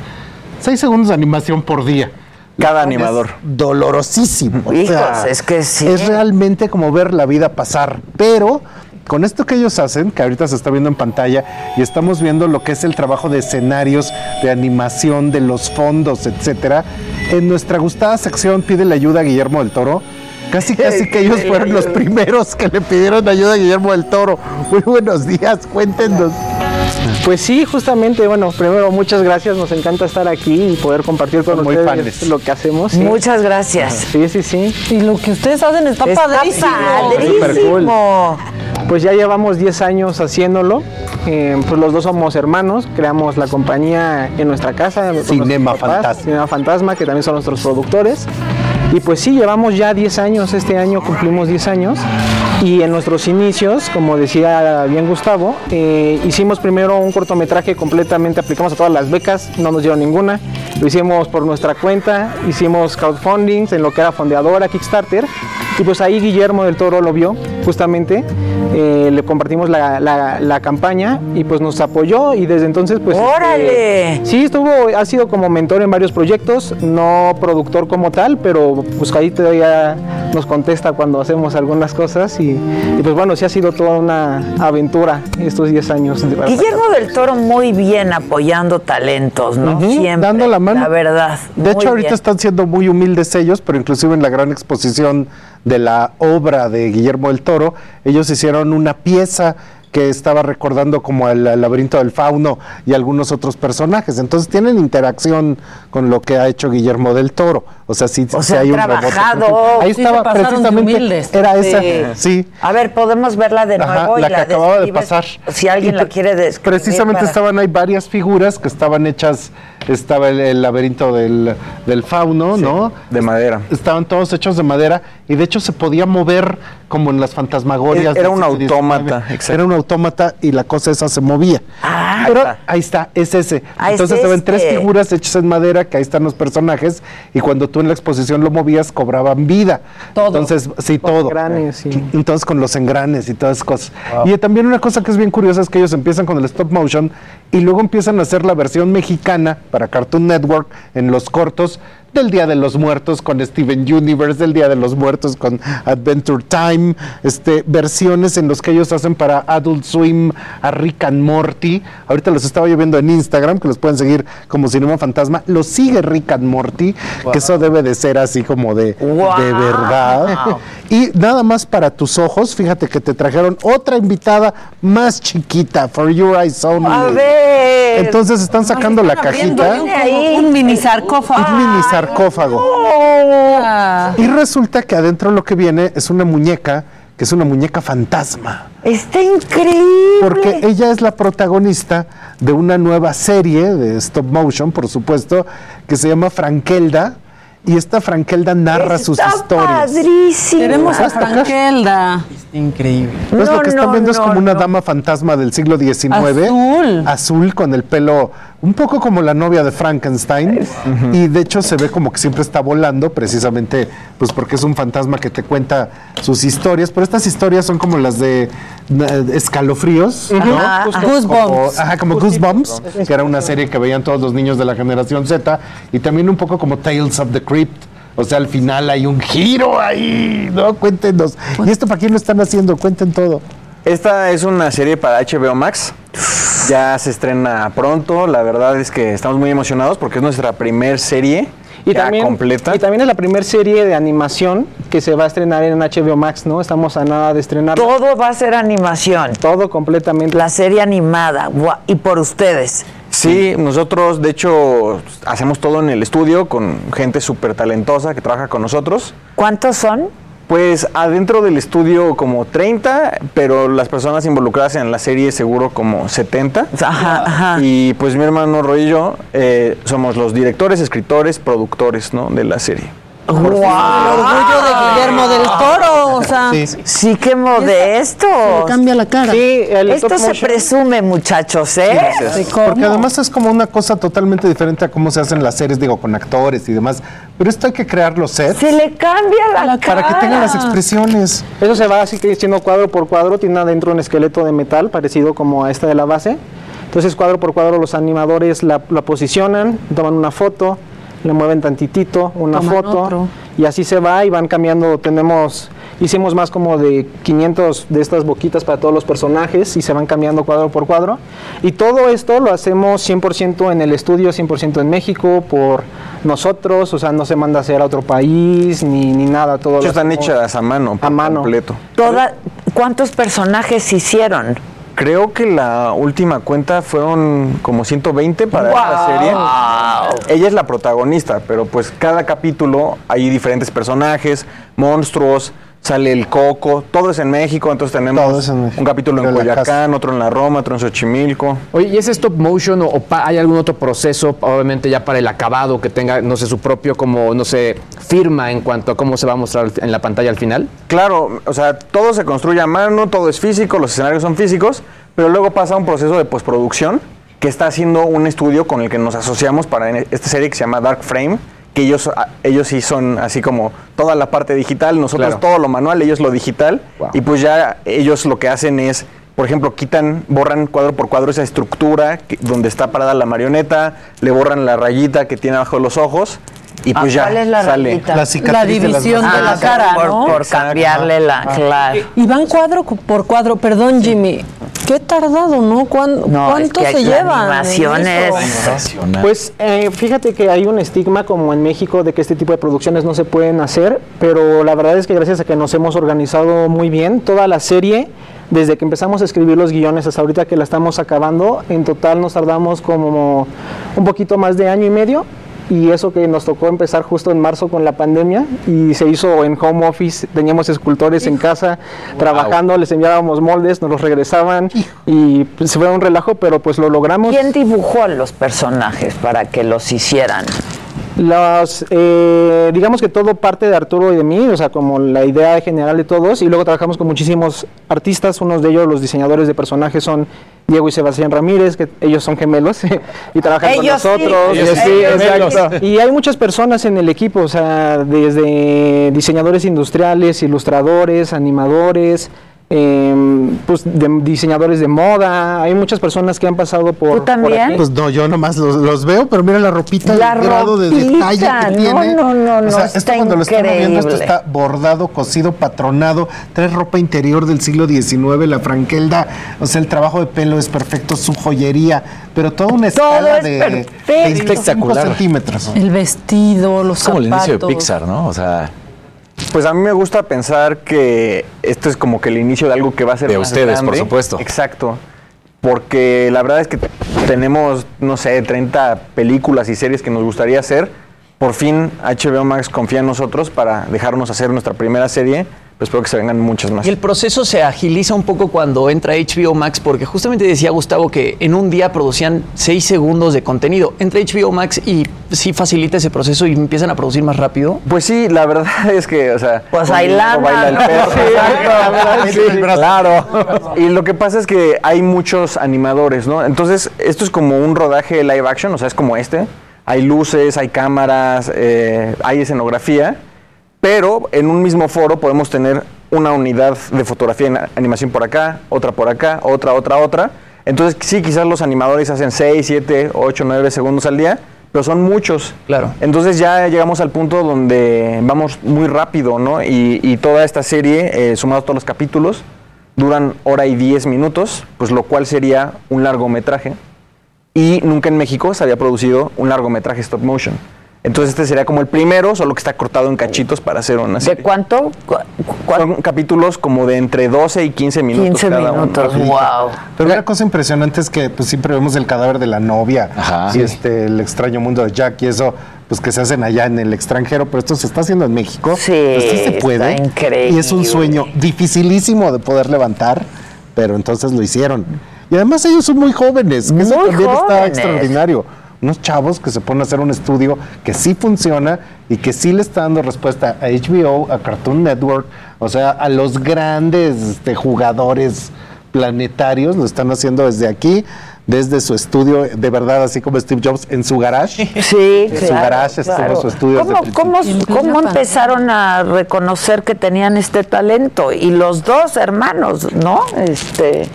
seis segundos de animación por día. Cada Es animador. dolorosísimo. o Hijos, sea, es que sí. Es realmente como ver la vida pasar. Pero con esto que ellos hacen, que ahorita se está viendo en pantalla, y estamos viendo lo que es el trabajo de escenarios, de animación, de los fondos, etcétera. En nuestra gustada sección pide la ayuda a Guillermo del Toro. Casi, casi que ellos fueron los primeros que le pidieron ayuda a Guillermo del Toro. Muy buenos días, cuéntenos. Pues sí, justamente, bueno, primero muchas gracias, nos encanta estar aquí y poder compartir con muy ustedes lo que hacemos. sí. Muchas gracias. Sí, sí, sí. Y lo que ustedes hacen está, Está padrísimo. padrísimo. Pues ya llevamos 10 años haciéndolo. eh, pues los dos somos hermanos, creamos la compañía en nuestra casa. Cinema papás, Fantasma. Cinema Fantasma, que también son nuestros productores. Y pues sí, llevamos ya 10 años, este año cumplimos 10 años. Y en nuestros inicios, como decía bien Gustavo, eh, hicimos primero un cortometraje completamente, aplicamos a todas las becas, no nos dieron ninguna. Lo hicimos por nuestra cuenta, hicimos crowdfunding en lo que era fondeadora, Kickstarter. Y pues ahí Guillermo del Toro lo vio, justamente. eh, le compartimos la, la- la campaña y pues nos apoyó y desde entonces pues... ¡Órale! este, sí, estuvo, ha sido como mentor en varios proyectos, no productor como tal, pero pues ahí todavía nos contesta cuando hacemos algunas cosas y, y, pues bueno, sí ha sido toda una aventura estos 10 años. de- Guillermo del Toro muy bien apoyando talentos, ¿no? Ujú, Siempre. dando la mano. La verdad. De hecho, ahorita bien. están siendo muy humildes ellos, pero inclusive en la gran exposición de la obra de Guillermo del Toro, ellos hicieron una pieza que estaba recordando como el, el laberinto del fauno y algunos otros personajes. Entonces tienen interacción con lo que ha hecho Guillermo del Toro. O sea, sí, O sí sea, hay un robot. trabajado. Ahí Sí, estaba precisamente. humildes. Era esa. Sí. A ver, podemos verla de Ajá, nuevo y la que acababa de pasar. Si alguien Y la quiere describir. Precisamente para- estaban ahí varias figuras que estaban hechas, estaba el, el laberinto del, del fauno, ¿no? de madera. Estaban todos hechos de madera y de hecho se podía mover como en las fantasmagorias. Era un autómata, exacto. Era un autómata y la cosa esa se movía. Ah, Pero ahí está, es ese. Ah, es Entonces se ven tres este. figuras hechas en madera, que ahí están los personajes, y cuando tú en la exposición lo movías, cobraban vida. Todo. Entonces, sí, todo. engranes Entonces con los engranes y todas esas cosas. Y también una cosa que es bien curiosa es que ellos empiezan con el stop motion y luego empiezan a hacer la versión mexicana para Cartoon Network en los cortos del Día de los Muertos con Steven Universe, del Día de los Muertos con Adventure Time, este, versiones en los que ellos hacen para Adult Swim, a Rick and Morty. Ahorita los estaba yo viendo en Instagram, que los pueden seguir como Cinema Fantasma. Los sigue Rick and Morty, que eso debe de ser así como de, Wow. de verdad. Y nada más para tus ojos, fíjate que te trajeron otra invitada más chiquita, for your eyes only. A ver. Entonces están sacando la cajita. Un, un mini sarcófago. Un mini sarcófago. Ah. Y resulta que adentro lo que viene es una muñeca, que es una muñeca fantasma. Está increíble. Porque ella es la protagonista de una nueva serie de stop motion, por supuesto, que se llama Frankelda. Y esta Frankelda narra sus Está historias. padrísimo. Queremos a. Frankelda. Increíble. Pues No, lo que están no, viendo es no, como una dama fantasma del siglo XIX. Azul. Azul, con el pelo un poco como la novia de Frankenstein. Y de hecho se ve como que siempre está volando, precisamente pues porque es un fantasma que te cuenta sus historias. Pero estas historias son como las de eh, escalofríos, ¿no? Ajá, Justo. Goosebumps. Como, ajá, como Goosebumps, que era una serie que veían todos los niños de la generación Z. Y también un poco como Tales of the Crypt. O sea, al final hay un giro ahí, ¿no? Cuéntenos. ¿Y esto para quién lo están haciendo? Cuenten todo. Esta es una serie para HBO Max. Ya se estrena pronto. La verdad es que estamos muy emocionados porque es nuestra primer serie Y ya también, completa. y también es la primera serie de animación que se va a estrenar en HBO Max, ¿no? Estamos a nada de estrenar. Todo va a ser animación. Todo completamente. La serie animada. Y por ustedes. Sí, nosotros de hecho hacemos todo en el estudio con gente súper talentosa que trabaja con nosotros. ¿Cuántos son? Pues adentro del estudio como 30, pero las personas involucradas en la serie seguro como 70. Ajá, ajá. Y pues mi hermano Roy y yo eh, somos los directores, escritores, productores ¿no? de la serie. El orgullo de Guillermo del Toro, o sea. Sí, qué modesto. cambia la cara. Sí, el Esto se motion. presume, muchachos, ¿eh? Gracias. Porque además es como una cosa totalmente diferente a cómo se hacen las series, digo, con actores y demás. Pero esto hay que crear los sets Se le cambia la, cara. para que tengan las expresiones. Eso se va así que siendo cuadro por cuadro, tiene adentro un esqueleto de metal parecido como a esta de la base. Entonces cuadro por cuadro los animadores la, la posicionan, toman una foto, le mueven tantitito, una Toman foto otro. y así se va y van cambiando. Tenemos, hicimos más como de 500 de estas boquitas para todos los personajes y se van cambiando cuadro por cuadro. Y todo esto lo hacemos 100% en el estudio, 100% en México por nosotros, o sea, no se manda a hacer a otro país ni, ni nada. Todo están hacemos hechas a mano, por a mano. completo. Toda- ¿Cuántos personajes hicieron? Creo que la última cuenta fueron como 120 para esta serie. Ella es la protagonista, pero pues cada capítulo hay diferentes personajes, monstruos, sale el coco, todo es en México, entonces tenemos Todo es en México. un capítulo en Pero Coyoacán, otro en la Roma, otro en Xochimilco. Oye, ¿y es stop motion o, o pa- hay algún otro proceso, obviamente ya para el acabado, que tenga, no sé, su propio, como, no sé, firma en cuanto a cómo se va a mostrar en la pantalla al final? Claro, o sea, todo se construye a mano, todo es físico, los escenarios son físicos, pero luego pasa un proceso de postproducción que está haciendo un estudio con el que nos asociamos para esta serie que se llama Dark Frame, que ellos, a- ellos sí son así como toda la parte digital, nosotros Claro. todo lo manual, ellos lo digital, Wow. y pues ya ellos lo que hacen es, por ejemplo, quitan, borran cuadro por cuadro esa estructura que- donde está parada la marioneta, le borran la rayita que tiene abajo los ojos, y Ah, pues ya ¿Cuál es la sale. La de las división de la Ah, cara, por, ¿no? por cambiarle la... Claro. Y van cuadro cu- por cuadro. Perdón, Jimmy. Qué tardado, ¿no? ¿Cuán- No, ¿Cuánto es que se llevan? animaciones. Pues eh, fíjate que hay un estigma como en México de que este tipo de producciones no se pueden hacer, pero la verdad es que gracias a que nos hemos organizado muy bien, toda la serie, desde que empezamos a escribir los guiones hasta ahorita que la estamos acabando, en total nos tardamos como un poquito más de año y medio y eso que nos tocó empezar justo en marzo con la pandemia y se hizo en home office, teníamos escultores en casa trabajando, les enviábamos moldes, nos los regresaban y pues, se fue un relajo, pero pues lo logramos. ¿Quién dibujó a los personajes para que los hicieran? Los, eh, digamos que todo parte de Arturo y de mí, o sea, como la idea general de todos, y luego trabajamos con muchísimos artistas, unos de ellos, los diseñadores de personajes son Diego y Sebastián Ramírez, que ellos son gemelos y trabajan Ellos con nosotros. Ellos sí, exacto. Y hay muchas personas en el equipo, o sea, desde diseñadores industriales, ilustradores, animadores, em, pues de- diseñadores de moda, hay muchas personas que han pasado por... ¿Tú también? por aquí. Pues no, yo nomás los, los veo, pero mira la ropita, La el grado de ropita, detalle que no, tiene. no, no, no, O sea, está esto cuando lo están moviendo, esto está bordado, cosido, patronado, trae ropa interior del siglo XIX, la franquelda, o sea, el trabajo de pelo es perfecto, su joyería, pero toda una escala es de, de 25 Espectacular. centímetros. El vestido, los como el inicio de Pixar, ¿no? O sea. Pues a mí me gusta pensar que esto es como que el inicio de algo que va a ser De más ustedes, por supuesto. Exacto. Porque la verdad es que tenemos, no sé, 30 películas y series que nos gustaría hacer. Por fin HBO Max confía en nosotros para dejarnos hacer nuestra primera serie. Pues espero que se vengan muchas más. Y el proceso se agiliza un poco cuando entra HBO Max, porque justamente decía Gustavo que en un día producían 6 segundos de contenido. Entra HBO Max y sí facilita ese proceso y empiezan a producir más rápido. Pues sí, la verdad es que, o sea. Pues ahí baila el ¿no? perro. Sí, Exacto, sí, sí, claro. Y lo que pasa es que hay muchos animadores, ¿no? Entonces, esto es como un rodaje live action, o sea, es como este. Hay luces, hay cámaras, eh, hay escenografía, pero en un mismo foro podemos tener una unidad de fotografía en animación por acá, otra por acá, otra, otra, otra. Entonces, sí, quizás los animadores hacen 6, 7, 8, 9 segundos al día, pero son muchos. Claro. Entonces ya llegamos al punto donde vamos muy rápido, ¿no? Y, y toda esta serie, eh, sumado a todos los capítulos, duran hora y 10 minutos, pues lo cual sería un largometraje. Y nunca en México se había producido un largometraje stop motion. Entonces este sería como el primero, solo que está cortado en cachitos para hacer una serie. ¿De cuánto? Son capítulos como de entre 12 y 15 minutos 15 cada minutos, uno. wow. Pero una cosa impresionante es que pues siempre vemos el cadáver de la novia y Sí. este el extraño mundo de Jack y eso pues que se hacen allá en el extranjero, pero esto se está haciendo en México. Sí, Pues, sí se puede. está increíble. Y es un sueño dificilísimo de poder levantar, pero entonces lo hicieron. Y además ellos son muy jóvenes, que eso Muy también está jóvenes. extraordinario. Unos chavos que se ponen a hacer un estudio que sí funciona y que sí le está dando respuesta a HBO, a Cartoon Network, o sea, a los grandes este, jugadores planetarios, lo están haciendo desde aquí, desde su estudio, de verdad, así como Steve Jobs, en su garage. Sí, En su garage estuvo claro. su estudio. ¿Cómo, cómo, cómo empezaron a reconocer que tenían este talento? Y los dos hermanos, ¿no? Este,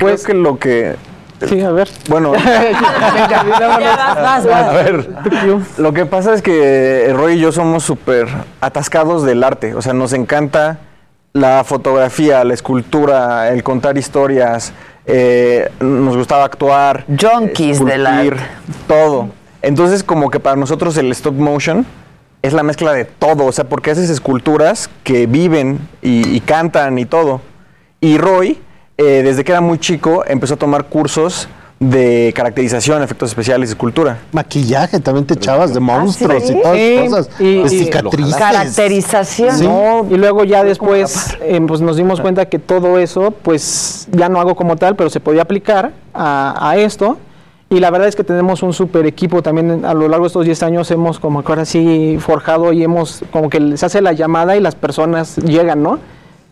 Pues que lo que... Sí, a ver. Bueno. A ver, lo que pasa es que Roy y yo somos súper atascados del arte. O sea, nos encanta la fotografía, la escultura, el contar historias. eh, nos gustaba actuar. Junkies del arte. Todo. Entonces, como que para nosotros el stop motion es la mezcla de todo. O sea, porque haces esculturas que viven y, y cantan y todo. Y Roy, eh, desde que era muy chico, empezó a tomar cursos de caracterización, efectos especiales y escultura. Maquillaje, también te echabas de monstruos ¿sí? y todas Sí, esas cosas. y- de y- cicatrices. caracterización. Sí. No, y luego ya después eh, pues nos dimos cuenta que todo eso, pues ya no hago como tal, pero se podía aplicar a, a esto. Y la verdad es que tenemos un super equipo también a lo largo de estos 10 años hemos como que ahora sí forjado y hemos como que se hace la llamada y las personas llegan, ¿no?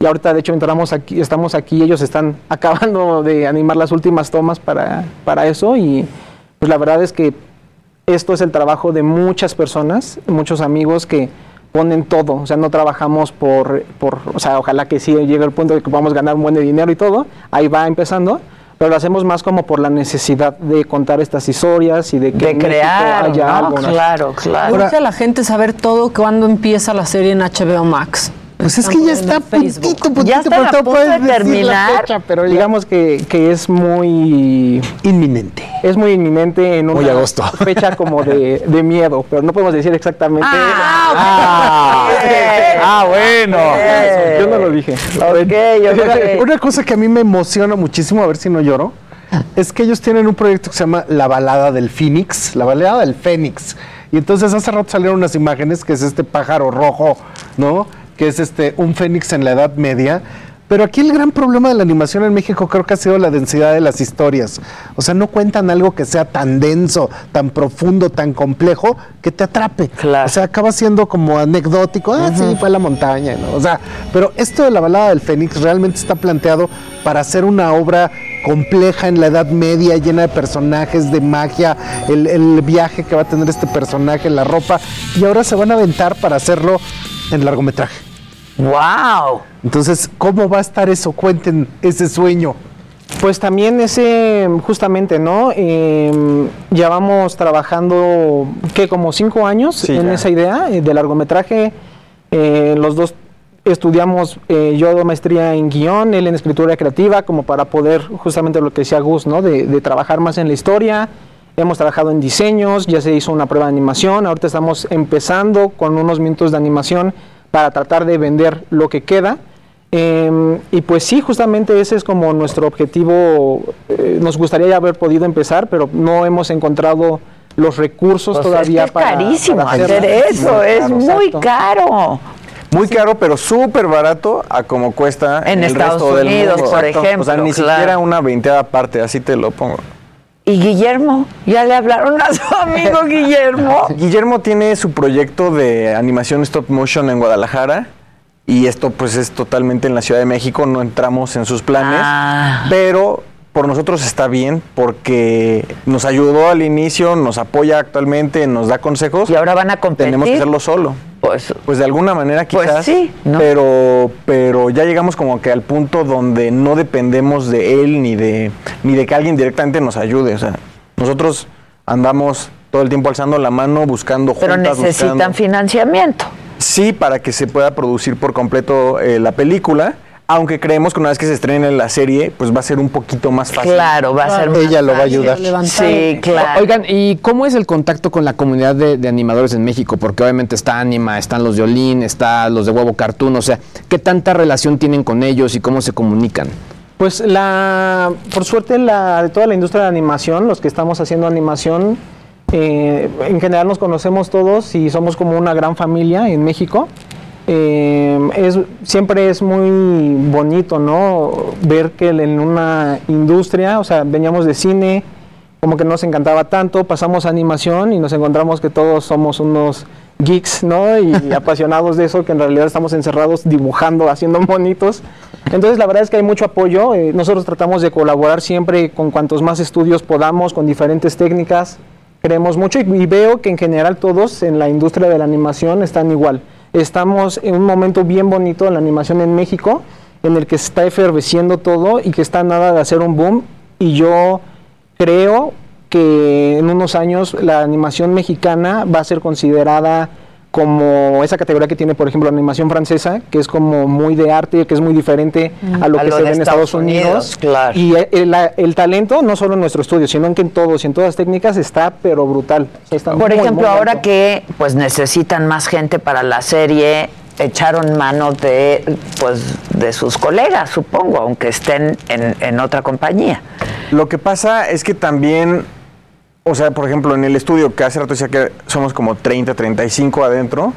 Y ahorita de hecho entramos aquí, estamos aquí, ellos están acabando de animar las últimas tomas para, para eso y pues la verdad es que esto es el trabajo de muchas personas, muchos amigos que ponen todo, o sea, no trabajamos por, por o sea, ojalá que sí llegue el punto de que podamos ganar un buen de dinero y todo, ahí va empezando, pero lo hacemos más como por la necesidad de contar estas historias y de que De crear, haya ¿no? algo. Claro, claro. Urge a la gente saber todo cuando empieza la serie en HBO Max. Pues es que ya está puntito, puntito, Ya puedes de decir la terminar. fecha, pero Digamos que, que es muy... Inminente. Es muy inminente en una Muy agosto. fecha como de, de miedo, pero no podemos decir exactamente... Ah, Ah, bueno. Yo no lo dije. ok, ok. Una cosa que a mí me emociona muchísimo, a ver si no lloro, es que ellos tienen un proyecto que se llama La Balada del Phoenix, La Balada del Fénix. Y entonces hace rato salieron unas imágenes que es este pájaro rojo, ¿no? Que es este un fénix en la Edad Media. Pero aquí el gran problema de la animación en México creo que ha sido la densidad de las historias. O sea, no cuentan algo que sea tan denso, tan profundo, tan complejo, que te atrape. O sea, acaba siendo como anecdótico. Ah, sí, fue a la montaña. ¿no? O sea, pero esto de la balada del Fénix realmente está planteado para hacer una obra compleja en la Edad Media, llena de personajes, de magia, el, el viaje que va a tener este personaje, la ropa. Y ahora se van a aventar para hacerlo en largometraje. ¡Wow! Entonces, ¿cómo va a estar eso? Cuenten ese sueño. Pues también ese, justamente, ¿no? Eh, ya vamos trabajando, ¿qué? Como cinco años en esa idea eh, de largometraje. Eh, los dos estudiamos, eh, yo maestría en guion, él en escritura creativa, como para poder, justamente lo que decía Gus, ¿no? De, de trabajar más en la historia. Hemos trabajado en diseños, ya se hizo una prueba de animación, ahorita estamos empezando con unos minutos de animación para tratar de vender lo que queda. Eh, y pues sí, justamente ese es como nuestro objetivo. Eh, nos gustaría ya haber podido empezar, pero no hemos encontrado los recursos Pues todavía es que para es carísimo para hacer eso, es muy caro. Muy caro, pero súper barato a como cuesta En el Estados resto del Unidos, mundo. por O sea, ejemplo, ni claro. siquiera una veinteada parte, así te lo pongo. ¿Y Guillermo? ¿Ya le hablaron a su amigo Guillermo? Guillermo tiene su proyecto de animación stop motion en Guadalajara y esto pues es totalmente en la Ciudad de México, no entramos en sus planes, Ah. pero por nosotros está bien porque nos ayudó al inicio, nos apoya actualmente, nos da consejos. Y ahora van a competir. Tenemos que hacerlo solo. Pues, pues de alguna manera Pues quizás, sí, ¿no? pero pero ya llegamos como que al punto donde no dependemos de él ni de ni de que alguien directamente nos ayude, o sea, nosotros andamos todo el tiempo alzando la mano buscando Pero juntas, necesitan buscando- financiamiento. Sí, para que se pueda producir por completo eh, la película. Aunque creemos que una vez que se estrene la serie, pues va a ser un poquito más fácil. Claro, va a ser más Ella lo va a ayudar. Sí, claro. Oigan, ¿y cómo es el contacto con la comunidad de, de animadores en México? Porque obviamente está Anima, están los de Olin, están los de Huevo Cartoon, o sea, ¿qué tanta relación tienen con ellos y cómo se comunican? Pues la, por suerte la, de toda la industria de animación, los que estamos haciendo animación, eh, en general nos conocemos todos y somos como una gran familia en México. Eh, es, siempre es muy bonito, ¿no? Ver que en una industria, o sea, veníamos de cine, como que no nos encantaba tanto, pasamos a animación y nos encontramos que todos somos unos geeks, ¿no? Y apasionados de eso, que en realidad estamos encerrados dibujando, haciendo monitos. Entonces, la verdad es que hay mucho apoyo. eh, nosotros tratamos de colaborar siempre con cuantos más estudios podamos, con diferentes técnicas. Creemos mucho y, y veo que en general todos en la industria de la animación están igual. Estamos en un momento bien bonito de la animación en México, en el que se está eferveciendo todo y que está nada de hacer un boom. Y yo creo que en unos años la animación mexicana va a ser considerada como esa categoría que tiene, por ejemplo, la animación francesa, que es como muy de arte, que es muy diferente a lo A que lo se ve en Estados Unidos. Unidos, claro. Y el, el- el talento, no solo en nuestro estudio, sino en que en todos y en todas las técnicas está, pero brutal. Está Por muy, ejemplo, muy ahora que pues necesitan más gente para la serie, echaron mano de pues de sus colegas, supongo, aunque estén en, en otra compañía. Lo que pasa es que también, o sea, por ejemplo, en el estudio que hace rato decía que somos como 30, 35 adentro,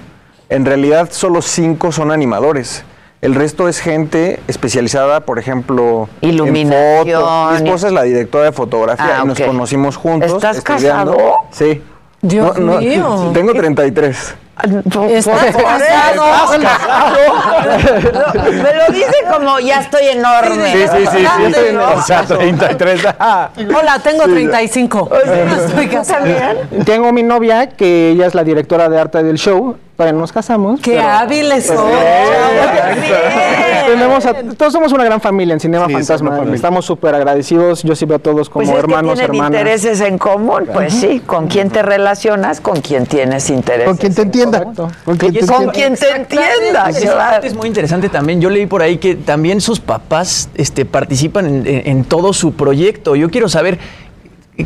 en realidad solo 5 son animadores. El resto es gente especializada, por ejemplo, Iluminación. en foto. Mi esposa es la directora de fotografía Ah, y nos conocimos juntos. ¿Estás estudiando. casado? Sí. Dios mío. Tengo 33. ¿Estás casado? Me lo dice como ya estoy enorme. Sí, sí, sí. sí, Grande, ¿no? O sea, 33. ah. Hola, tengo 35. Estoy casada. ¿También? Tengo mi novia, que ella es la directora de arte del show. Todavía no nos casamos. Qué pero- hábiles son. Tenemos a- todos somos una gran familia en Cinema Sí, Fantasma. familia. Estamos súper agradecidos. Yo sí veo a todos como Pues es hermanos, que tienen hermanas. intereses en común, pues sí, con quién te relacionas, con quién tienes intereses. Con quien te en entienda. Con quien te Con entienda. quien te entienda, esa claro. parte es muy interesante también. Yo leí por ahí que también sus papás este, participan en, en- en todo su proyecto. Yo quiero saber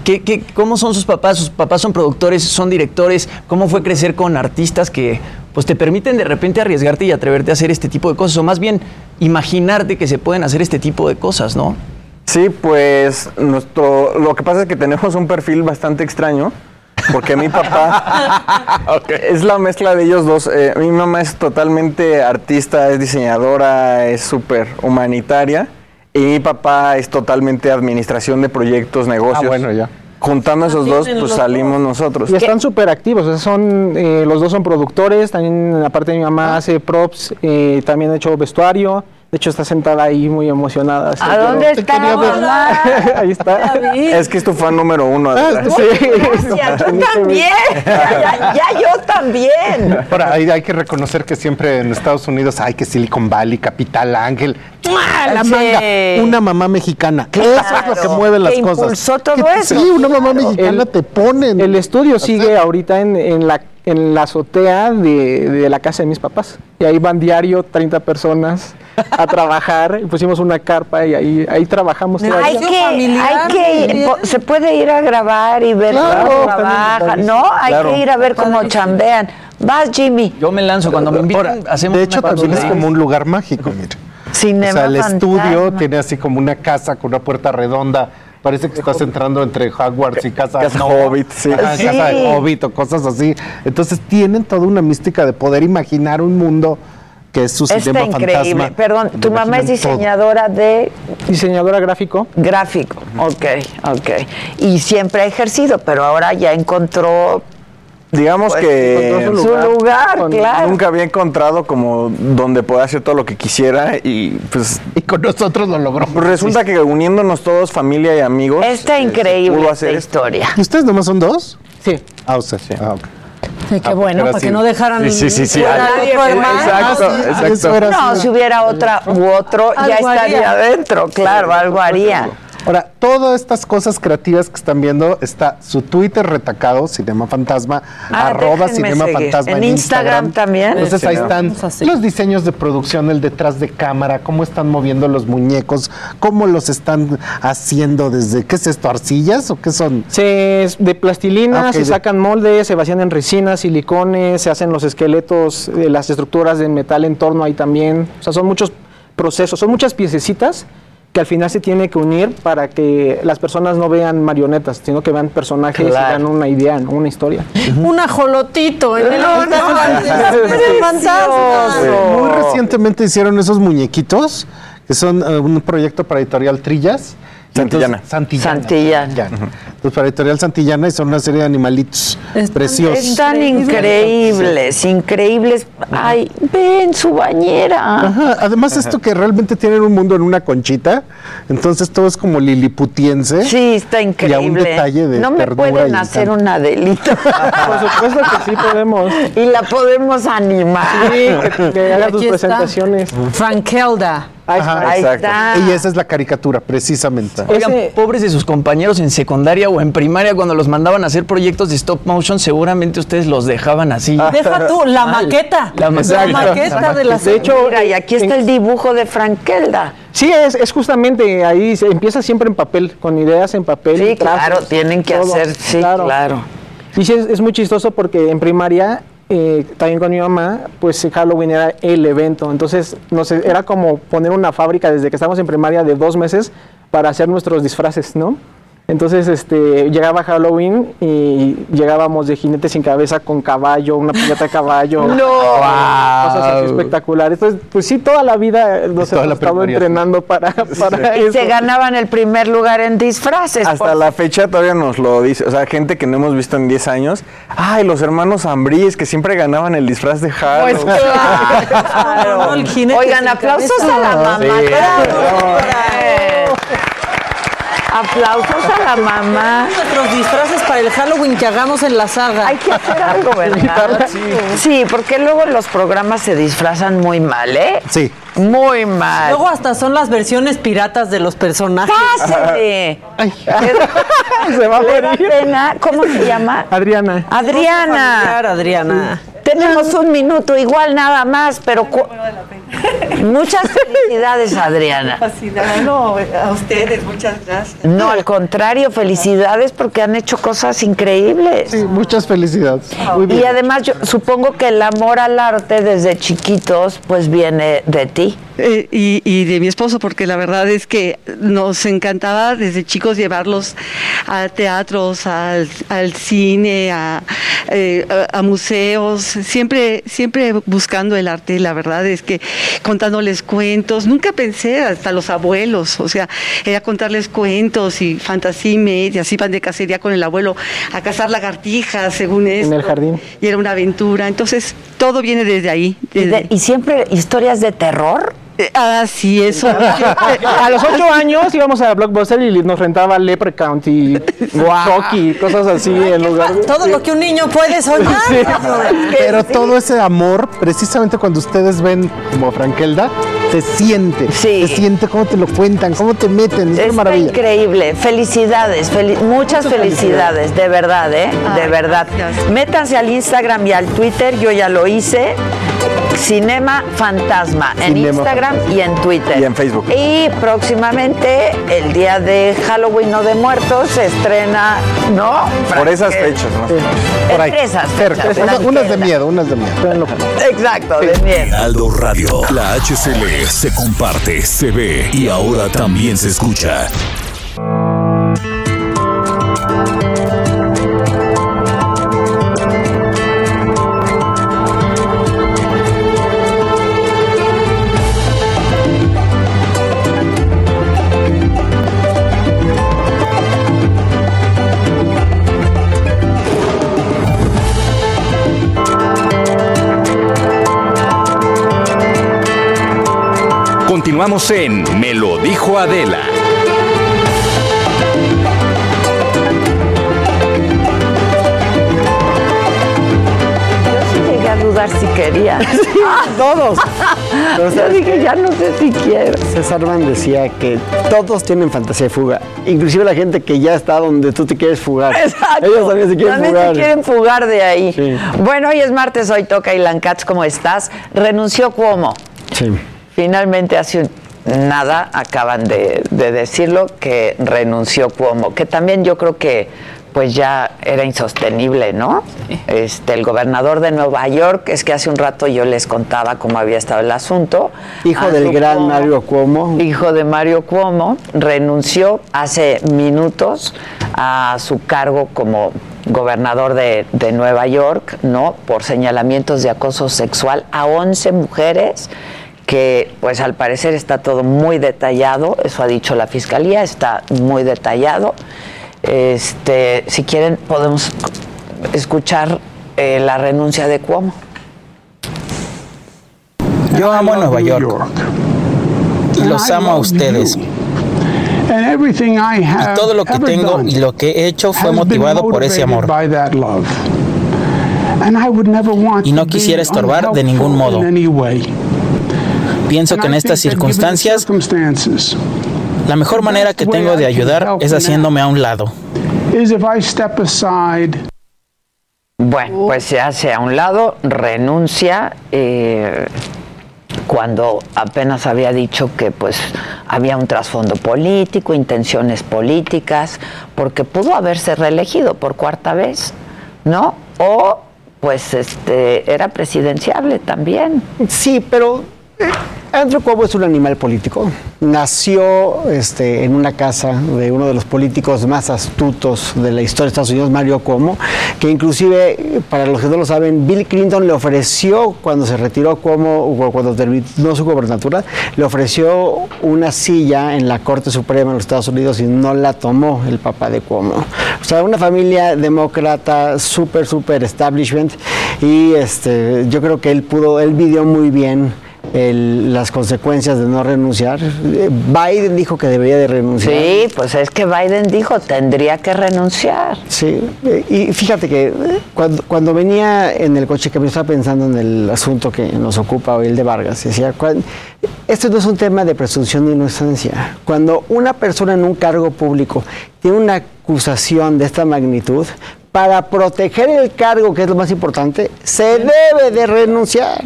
qué, qué- cómo son sus papás. Sus papás son productores, son directores. ¿Cómo fue crecer con artistas que pues, te permiten de repente arriesgarte y atreverte a hacer este tipo de cosas? O más bien, imaginarte que se pueden hacer este tipo de cosas, ¿no? Sí, pues nuestro, lo que pasa es que tenemos un perfil bastante extraño. Porque mi papá es la mezcla de ellos dos. Eh, mi mamá es totalmente artista, es diseñadora, es súper humanitaria. Y mi papá es totalmente administración de proyectos, negocios. Ah, bueno, ya. Juntando esos dos, pues salimos nosotros. Y están súper activos, o sea, son, eh, los dos son productores, también aparte mi mamá hace props, eh, también ha hecho vestuario, de hecho está sentada ahí muy emocionada. ¿A dónde está mamá? ahí está. Es que es tu fan número uno. Adela. Sí. Gracias, yo también. Ya, ya yo también. Ahora, hay, hay que reconocer que siempre en Estados Unidos hay que Silicon Valley, Capital Ángel, ¡mua! la Sí. manga, una mamá mexicana. Eso es lo que Claro, mueve las que cosas. impulsó todo Que- eso. Sí, una mamá mexicana te ponen. El estudio sigue ahorita en, en la en la azotea de, de la casa de mis papás. Y ahí van diario 30 personas a trabajar. Y pusimos una carpa y ahí, ahí trabajamos. Hay que, hay que po- se puede ir a grabar y ver Claro, cómo padrísimo. ¿no? Hay Claro. que ir a ver cómo chambean. Vas, Jimmy. Yo me lanzo cuando me invitan. hacemos de hecho, también es como un lugar mágico, mira. Cinema o sea, el estudio fantasma. tiene así como una casa con una puerta redonda. Parece que estás entrando entre Hogwarts y casa, Casa no, Hobbit, sí. ajá, Sí. casa de Hobbit o cosas así. Entonces tienen toda una mística de poder imaginar un mundo que es su Está cinema increíble. fantasma. Perdón, tu mamá es todo. diseñadora de Diseñadora gráfico. gráfico. Ok, ok. Y siempre ha ejercido, pero ahora ya encontró Digamos pues, que encontró su lugar, con- claro. nunca había encontrado como donde poder hacer todo lo que quisiera y pues Y con nosotros lo logró. resulta que uniéndonos todos, familia y amigos. Está eh, increíble pudo esta hacer esto. historia. ¿Y ustedes nomás son dos? Sí. Ah, o sea, ah, ok. Sí, qué Ah, bueno, para que no dejaran Sí, sí, sí, sí. fuera Ah, al otro hermano. Exacto, exacto. No, si hubiera otra u otro, ya estaría adentro, claro, algo haría. Ahora, todas estas cosas creativas que están viendo, está su Twitter retacado, Cinema Fantasma, Ah, arroba Cinema seguir. Fantasma. En Instagram también. Entonces ahí están los diseños de producción, el detrás de cámara, cómo están moviendo los muñecos, cómo los están haciendo desde, ¿qué es esto? ¿Arcillas o qué son? Se, es de plastilina, Ah, se de- sacan moldes, se vacían en resinas, silicones, se hacen los esqueletos, eh, las estructuras de metal en torno ahí también. O sea, son muchos procesos, son muchas piececitas que al final se tiene que unir para que las personas no vean marionetas, sino que vean personajes Claro. y vean una idea, ¿no? una historia. Un ajolotito en el No. Muy recientemente hicieron esos muñequitos, que son eh, un proyecto para Editorial Trillas. Santillana. Entonces, Santillana. Santillana. Entonces, para Editorial Santillana y son una serie de animalitos Están- preciosos. Están increíbles, increíbles. Ay, ven su bañera. Ajá, Además, esto que realmente tienen un mundo en una conchita, entonces todo es como liliputiense. Sí, está Y a un increíble. detalle de no me pueden hacer una delita. Por supuesto que sí podemos. y la podemos animar. Sí, que, que haga tus presentaciones. Frankelda. Ahí Ajá, está. Ahí Exacto. está. Y esa es la caricatura, precisamente. Oigan, Ese- pobres de sus compañeros en secundaria o en primaria cuando los mandaban a hacer proyectos de stop motion, seguramente ustedes los dejaban así. Deja tú, la Mal. maqueta. La La, maqueta. de la De hecho, Mira, y aquí está el dibujo de Frankelda. Sí, es, es justamente ahí, se empieza siempre en papel, con ideas en papel. Sí, trazos, claro, tienen que todo. hacer, sí, claro. Y sí, es, es muy chistoso porque en primaria, eh, también con mi mamá, pues Halloween era el evento. Entonces, no sé, era como poner una fábrica desde que estábamos en primaria de dos meses para hacer nuestros disfraces, ¿no? Entonces, este, llegaba Halloween y llegábamos de jinete sin cabeza con caballo, una piñata de caballo. ¡No! Cosas así espectaculares. Entonces, pues sí, toda la vida nos hemos estado entrenando para, para Y eso. se ganaban el primer lugar en disfraces. Hasta la fecha todavía nos lo dice, o sea, gente que no hemos visto en 10 años. Ay, los hermanos Ambrís que siempre ganaban el disfraz de Halloween. Pues claro. Jinete Oigan, aplausos cabeza. a la mamá. Sí. Aplausos a la mamá. Nuestros disfraces para el Halloween que hagamos en la saga. Hay que hacer algo, ¿verdad? Sí, porque luego los programas se disfrazan muy mal, ¿eh? Sí. Muy mal. Luego hasta son las versiones piratas de los personajes. ¡Pásele! Ay. Se va a ¿Le da morir. pena? ¿Cómo se llama? Adriana. Adriana. Familiar, Adriana. Tenemos un minuto, igual nada más, pero cu- Muchas felicidades, Adriana. Fascinada. No, a ustedes, muchas gracias. No, al contrario, felicidades porque han hecho cosas increíbles. Sí, muchas felicidades. Muy bien. Y además yo supongo que el amor al arte desde chiquitos pues viene de ti. Eh, y, y de mi esposo, porque la verdad es que nos encantaba desde chicos llevarlos a teatros, al, al cine, a, eh, a- a museos, siempre, siempre buscando el arte. La verdad es que contándoles cuentos, nunca pensé hasta los abuelos, o sea, era contarles cuentos y fantasía y media, así van de cacería con el abuelo a cazar lagartijas, según esto. el jardín. Y era una aventura. Entonces, todo viene desde ahí. ¿Y, de- y siempre historias de terror? Ah, sí, eso. A los ocho años íbamos a Blockbuster y nos rentaba Leprechaun y Rocky, cosas así en lugar de... Todo lo que un niño puede soñar. Sí. Pero todo ese amor, precisamente cuando ustedes ven como Frankelda, se siente. Se siente cómo te lo cuentan, cómo te meten. Es maravilla. increíble. Felicidades, fel- muchas felicidades, de verdad, ¿eh? de verdad. Métanse al Instagram y al Twitter, yo ya lo hice. Cinema Fantasma en Cinema Instagram y en Twitter. Y en Facebook. Y próximamente, el día de Halloween o de Muertos, se estrena, ¿no? Por esas fechas, ¿no? Por ahí. Entre esas fechas, Unas- de miedo, unas de miedo. Exacto, de miedo. Heraldo Radio. La HCL se comparte, se ve y ahora también se escucha. Continuamos en Me lo dijo Adela. Yo sí llegué a dudar si quería. Todos. Yo dije, ya no sé si quiero. César Van decía que todos tienen fantasía de fuga, inclusive la gente que ya está donde tú te quieres fugar. Exacto. Ellos también se quieren También fugar. se quieren fugar de ahí. Sí. Bueno, hoy es martes, hoy toca Ilan Katz, ¿cómo estás? Renunció Cuomo. Sí. Finalmente hace un- nada acaban de, de decirlo que renunció Cuomo, que también yo creo que pues ya era insostenible, ¿no? Este, el gobernador de Nueva York, es que hace un rato yo les contaba cómo había estado el asunto. Hijo Andrew del gran Cuomo, Mario Cuomo. Hijo de Mario Cuomo, renunció hace minutos a su cargo como gobernador de, de Nueva York, ¿no? Por señalamientos de acoso sexual a 11 mujeres que pues al parecer está todo muy detallado, eso ha dicho la fiscalía, está muy detallado. Este, si quieren podemos escuchar eh, la renuncia de Cuomo. Yo amo a Nueva York y los amo a ustedes. Y todo lo que tengo y lo que he hecho fue motivado por ese amor. Y no quisiera estorbar de ningún modo. Pienso que en estas circunstancias la mejor manera que tengo de ayudar es haciéndome a un lado. Bueno, pues se hace a un lado, renuncia, eh, cuando apenas había dicho que pues había un trasfondo político, intenciones políticas, porque pudo haberse reelegido por cuarta vez, ¿no? O pues este era presidenciable también. Sí, pero Andrew Cuomo es un animal político. Nació este, en una casa de uno de los políticos más astutos de la historia de Estados Unidos, Mario Cuomo, que inclusive, para los que no lo saben, Bill Clinton le ofreció, cuando se retiró Cuomo, cuando terminó su gobernatura, le ofreció una silla en la Corte Suprema de los Estados Unidos y no la tomó el papá de Cuomo. O sea, una familia demócrata, súper, súper establishment, y este, yo creo que él pudo, él vivió muy bien el- las consecuencias de no renunciar. Eh, Biden dijo que debería de renunciar. Sí, pues es que Biden dijo tendría que renunciar. Sí, eh, y fíjate que eh, cuando, cuando venía en el coche que me estaba pensando en el asunto que nos ocupa hoy, el de Vargas, decía, esto no es un tema de presunción de inocencia. Cuando una persona en un cargo público tiene una acusación de esta magnitud, para proteger el cargo, que es lo más importante, se debe de renunciar.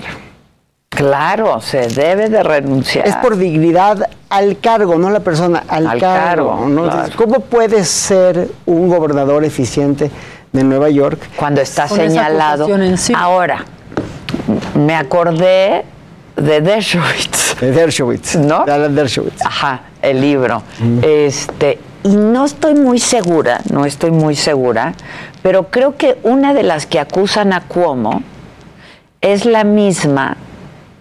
Claro, se debe de renunciar. Es por dignidad al cargo, no a la persona, al, Al cargo. cargo, ¿no? claro. ¿Cómo puedes ser un gobernador eficiente de Nueva York? Cuando está Con señalado. Ahora, me acordé de Dershowitz. De Dershowitz. ¿No? De Alan Dershowitz. Ajá, el libro. Este, y no estoy muy segura, no estoy muy segura, pero creo que una de las que acusan a Cuomo es la misma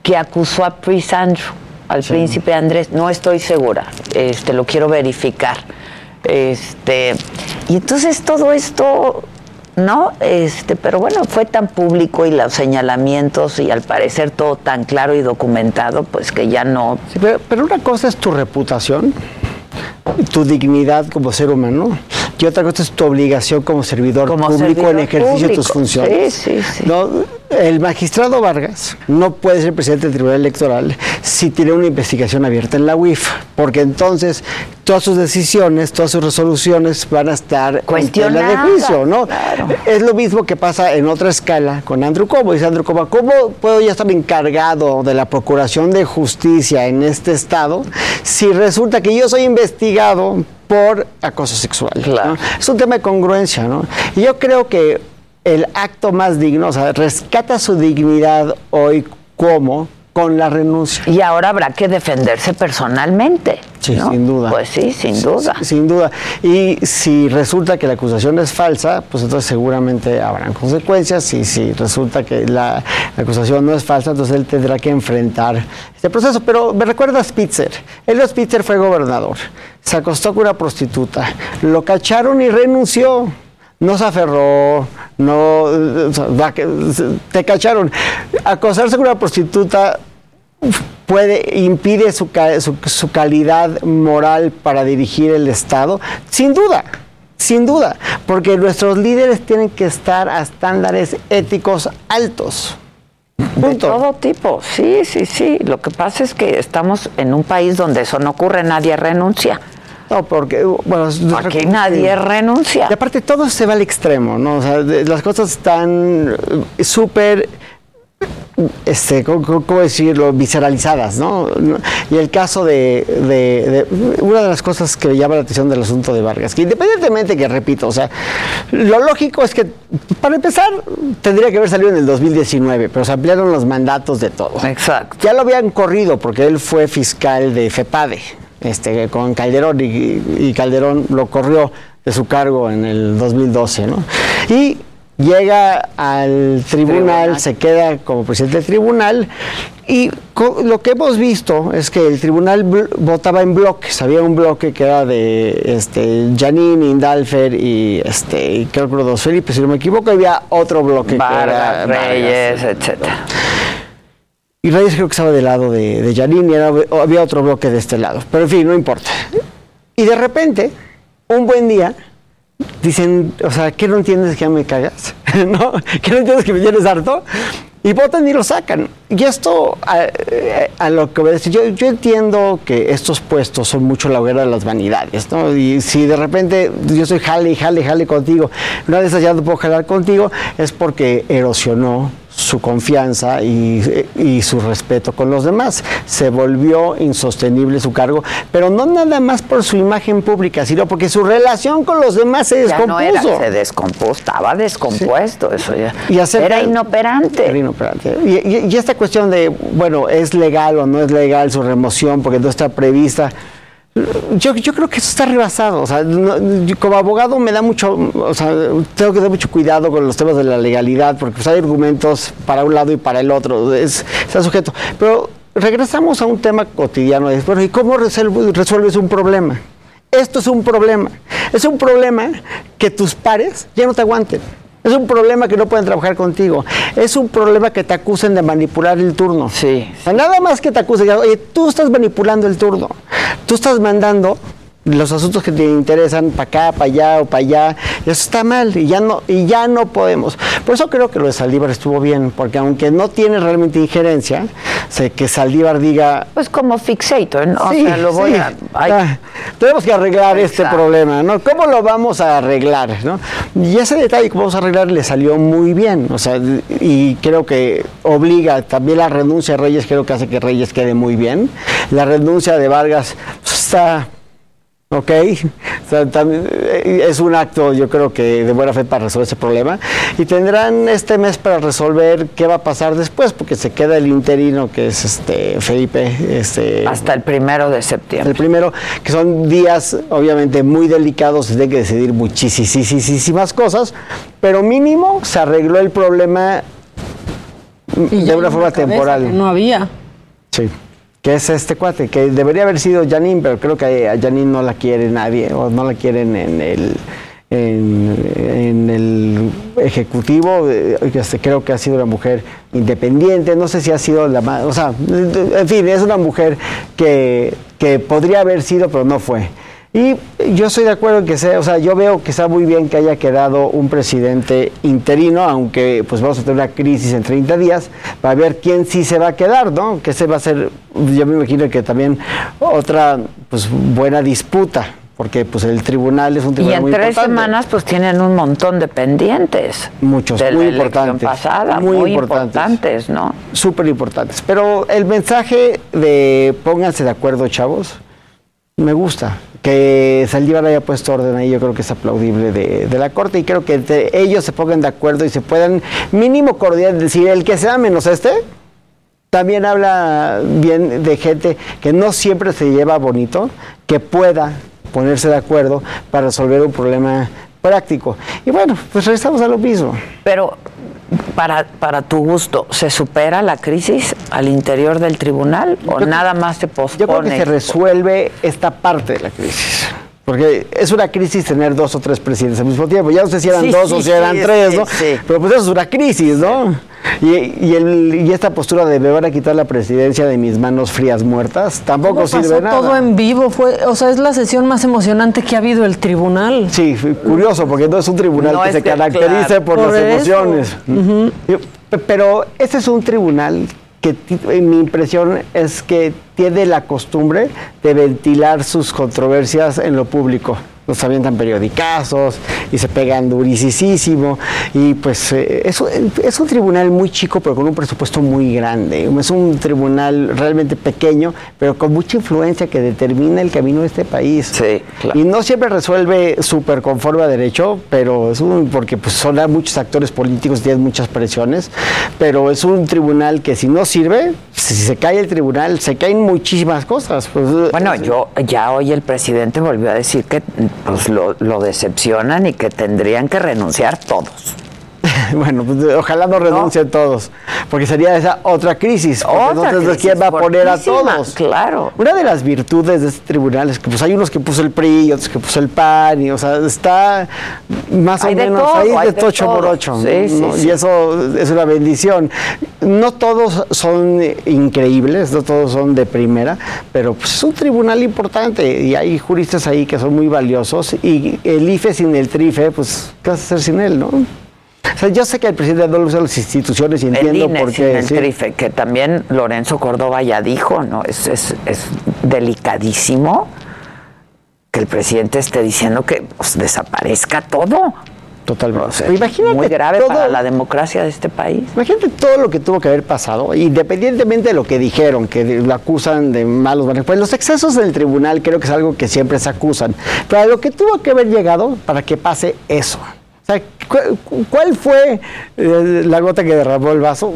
que acusó a Prince Andrew, al príncipe Andrés. No estoy segura, este, lo quiero verificar. Este, y entonces todo esto, ¿no? Este, pero bueno, fue tan público y los señalamientos y al parecer todo tan claro y documentado, pues que ya no. Sí, pero, pero una cosa es tu reputación, tu dignidad como ser humano, y otra cosa es tu obligación como servidor Como público en ejercicio de tus funciones. Sí, sí, sí. No, el magistrado Vargas no puede ser presidente del Tribunal Electoral si tiene una investigación abierta en la UIF, porque entonces todas sus decisiones, todas sus resoluciones van a estar en tela de Cuestionadas, juicio, ¿no? Es lo mismo que pasa en otra escala con Andrew Cuomo. Dice Andrew Cuomo, ¿cómo puedo ya estar encargado de la procuración de justicia en este estado si resulta que yo soy investigado por acoso sexual? ¿no? Es un tema de congruencia, ¿no? Y yo creo que el acto más digno, o sea, rescata su dignidad hoy como con la renuncia. Y ahora habrá que defenderse personalmente. Sí, ¿no? sin duda. Pues sí, sin duda. Sí, Sin duda. Y si resulta que la acusación es falsa, pues entonces seguramente habrán consecuencias. Y si resulta que la, la acusación no es falsa, entonces él tendrá que enfrentar este proceso. Pero me recuerda a Spitzer. Elio Spitzer fue gobernador. Se acostó con una prostituta. Lo cacharon y renunció. No se aferró, no. que- te cacharon. Acostarse con una prostituta puede impide su, su- su calidad moral para dirigir el Estado? Sin duda, sin duda, porque nuestros líderes tienen que estar a estándares éticos altos. De todo tipo, sí, sí, sí. Lo que pasa es que estamos en un país donde eso no ocurre, nadie renuncia. No, porque, bueno, aquí nadie renuncia. Y aparte todo se va al extremo, ¿no? O sea, las cosas están eh, súper, este, ¿cómo, decirlo? Visceralizadas, ¿no? Y el caso de, de- de- una de las cosas que llama la atención del asunto de Vargas, que independientemente que, repito, o sea, lo lógico es que, para empezar, tendría que haber salido en el 2019, pero se ampliaron los mandatos de todo. Exacto. Ya lo habían corrido porque él fue fiscal de FEPADE este, con Calderón y, y Calderón lo corrió de su cargo en el 2012, ¿no? Y llega al tribunal, Tribunal. se queda como presidente del tribunal y lo que hemos visto es que el tribunal votaba en bloques, había un bloque que era de este, Janine, Indalfer y este, y creo que los dos Felipe, si no me equivoco, había otro bloque Vargas, que era Reyes, etcétera. Y Reyes creo que estaba del lado de, de Janine y era- había otro bloque de este lado. Pero en fin, no importa. Y de repente, un buen día, dicen, o sea, ¿qué no entiendes que ya me cagas? ¿No? ¿Qué no entiendes que me tienes harto? Y votan y lo sacan. Y esto, a, a lo que voy a decir, yo, yo entiendo que estos puestos son mucho la hoguera de las vanidades, ¿no? Y si de repente yo soy jale, jale, jale contigo, una esas ya no puedo jalar contigo, es porque erosionó su confianza y, y su respeto con los demás. Se volvió insostenible su cargo, pero no nada más por su imagen pública, sino porque su relación con los demás se Ya no era, descompuso. se descompuso, estaba descompuesto, eso ya. Y acerca- era inoperante. Era inoperante. Y, y- y esta cuestión de, bueno, ¿es legal o no es legal su remoción porque no está prevista? Yo, creo que eso está rebasado. O sea, como abogado me da mucho, o sea, tengo que tener mucho cuidado con los temas de la legalidad porque pues, hay argumentos para un lado y para el otro. Es, está sujeto. Pero regresamos a un tema cotidiano. de, Bueno, ¿y cómo resuelve- resuelves un problema? Esto es un problema. Es un problema que tus pares ya no te aguanten. Es un problema que no pueden trabajar contigo. Es un problema que te acusen de manipular el turno. Sí. Nada más que te acusen. Oye, tú estás manipulando el turno. Tú estás mandando los asuntos que te interesan para acá, para allá o para allá, eso está mal y ya no y ya no podemos. Por eso creo que lo de Saldívar estuvo bien, porque aunque no tiene realmente injerencia, sé que Saldívar diga pues como fixator, ¿no? Sí, o sea, lo voy sí. a ay, Ah, tenemos que arreglar este problema, ¿no? ¿Cómo lo vamos a arreglar, no? Y ese detalle que vamos a arreglar le salió muy bien, o sea, y creo que obliga también la renuncia de Reyes, creo que hace que Reyes quede muy bien. La renuncia de Vargas pues, está Ok, o sea, también, eh, es un acto yo creo que de buena fe para resolver ese problema y tendrán este mes para resolver qué va a pasar después porque se queda el interino que es este Felipe este hasta el primero de septiembre. el primero que son días obviamente muy delicados se tiene que decidir muchísimas cosas pero mínimo se arregló el problema Y de una forma temporal que No había. Sí. Que es este cuate, que debería haber sido Janine, pero creo que a Janine no la quiere nadie, o no la quieren en el, en, en el ejecutivo. eh, este, creo que ha sido una mujer independiente, no sé si ha sido la más, o sea, en fin, es una mujer que, que podría haber sido, pero no fue. Y yo estoy de acuerdo en que sea, o sea, yo veo que está muy bien que haya quedado un presidente interino, aunque pues vamos a tener una crisis en 30 días, para ver quién sí se va a quedar, ¿no? Que ese va a ser, yo me imagino que también otra pues buena disputa, porque pues el tribunal es un Y tribunal en muy tres importante. semanas pues tienen un montón de pendientes. Muchos, de la muy elección importantes. pasada, muy, muy, importantes. importantes, ¿no? Súper importantes. Pero el mensaje de pónganse de acuerdo, chavos, me gusta. Que Saldívar haya puesto orden ahí, yo creo que es aplaudible de, de la Corte y creo que entre ellos se pongan de acuerdo y se puedan mínimo cordial decir el que sea menos este. También habla bien de gente que no siempre se lleva bonito, que pueda ponerse de acuerdo para resolver un problema práctico. Y bueno, pues regresamos a lo mismo. Pero para, para tu gusto, ¿se supera la crisis al interior del tribunal o Yo- nada más se Yo creo pospone? que se resuelve esta parte de la crisis. Porque es una crisis tener dos o tres presidentes al mismo tiempo. Ya no sé si eran Sí, dos o si eran sí, tres, ¿no? sí. Pero pues eso es una crisis, ¿no? Y, y, el- y esta postura de me van a quitar la presidencia de mis manos frías muertas tampoco ¿Cómo sirve pasó nada. todo en vivo? Fue, o sea, es la sesión más emocionante que ha habido el tribunal. Sí, curioso, porque no es un tribunal No que se caracterice claro, por, por las eso. emociones. Pero este es un tribunal que mi impresión es que tiene la costumbre de ventilar sus controversias en lo público. Los avientan periodicazos y se pegan durisísimo. Y pues eh, es, un- es un tribunal muy chico, pero con un presupuesto muy grande. Es un tribunal realmente pequeño, pero con mucha influencia que determina el camino de este país. Sí, claro. Y no siempre resuelve súper conforme a derecho, pero es un, porque pues, son muchos actores políticos y tienen muchas presiones, pero es un tribunal que si no sirve, si se cae el tribunal, se caen muchísimas cosas. Pues, Bueno, yo ya hoy el presidente volvió a decir que pues lo, lo decepcionan y que tendrían que renunciar todos. bueno, pues, ojalá no renuncien todos, porque sería esa otra crisis. Otra entonces, crisis ¿quién va a poner a todos? Claro. Una de las virtudes de este tribunal es que pues hay unos que puso el PRI y otros que puso el PAN, y o sea, está más Hay o menos todo, ahí hay de tocho por todo. ocho. Sí, sí, ¿no? sí. Y eso es una bendición. No todos son increíbles, no todos son de primera, pero pues, es un tribunal importante y hay juristas ahí que son muy valiosos y el IFE sin el TRIFE, pues, ¿qué vas a hacer sin él, no? O sea, yo sé que el presidente no usa las instituciones y entiendo por qué. sí. trife, que también Lorenzo Córdoba ya dijo, ¿no? Es, es, es delicadísimo que el presidente esté diciendo que pues, desaparezca todo. Totalmente. O sea, imagínate muy grave todo- para la democracia de este país. Imagínate todo lo que tuvo que haber pasado, independientemente de lo que dijeron, que lo acusan de malos manejos. Pues los excesos del tribunal creo que es algo que siempre se acusan. Pero lo que tuvo que haber llegado para que pase eso. O sea, ¿cu- cu- ¿cuál fue eh, la gota que derramó el vaso?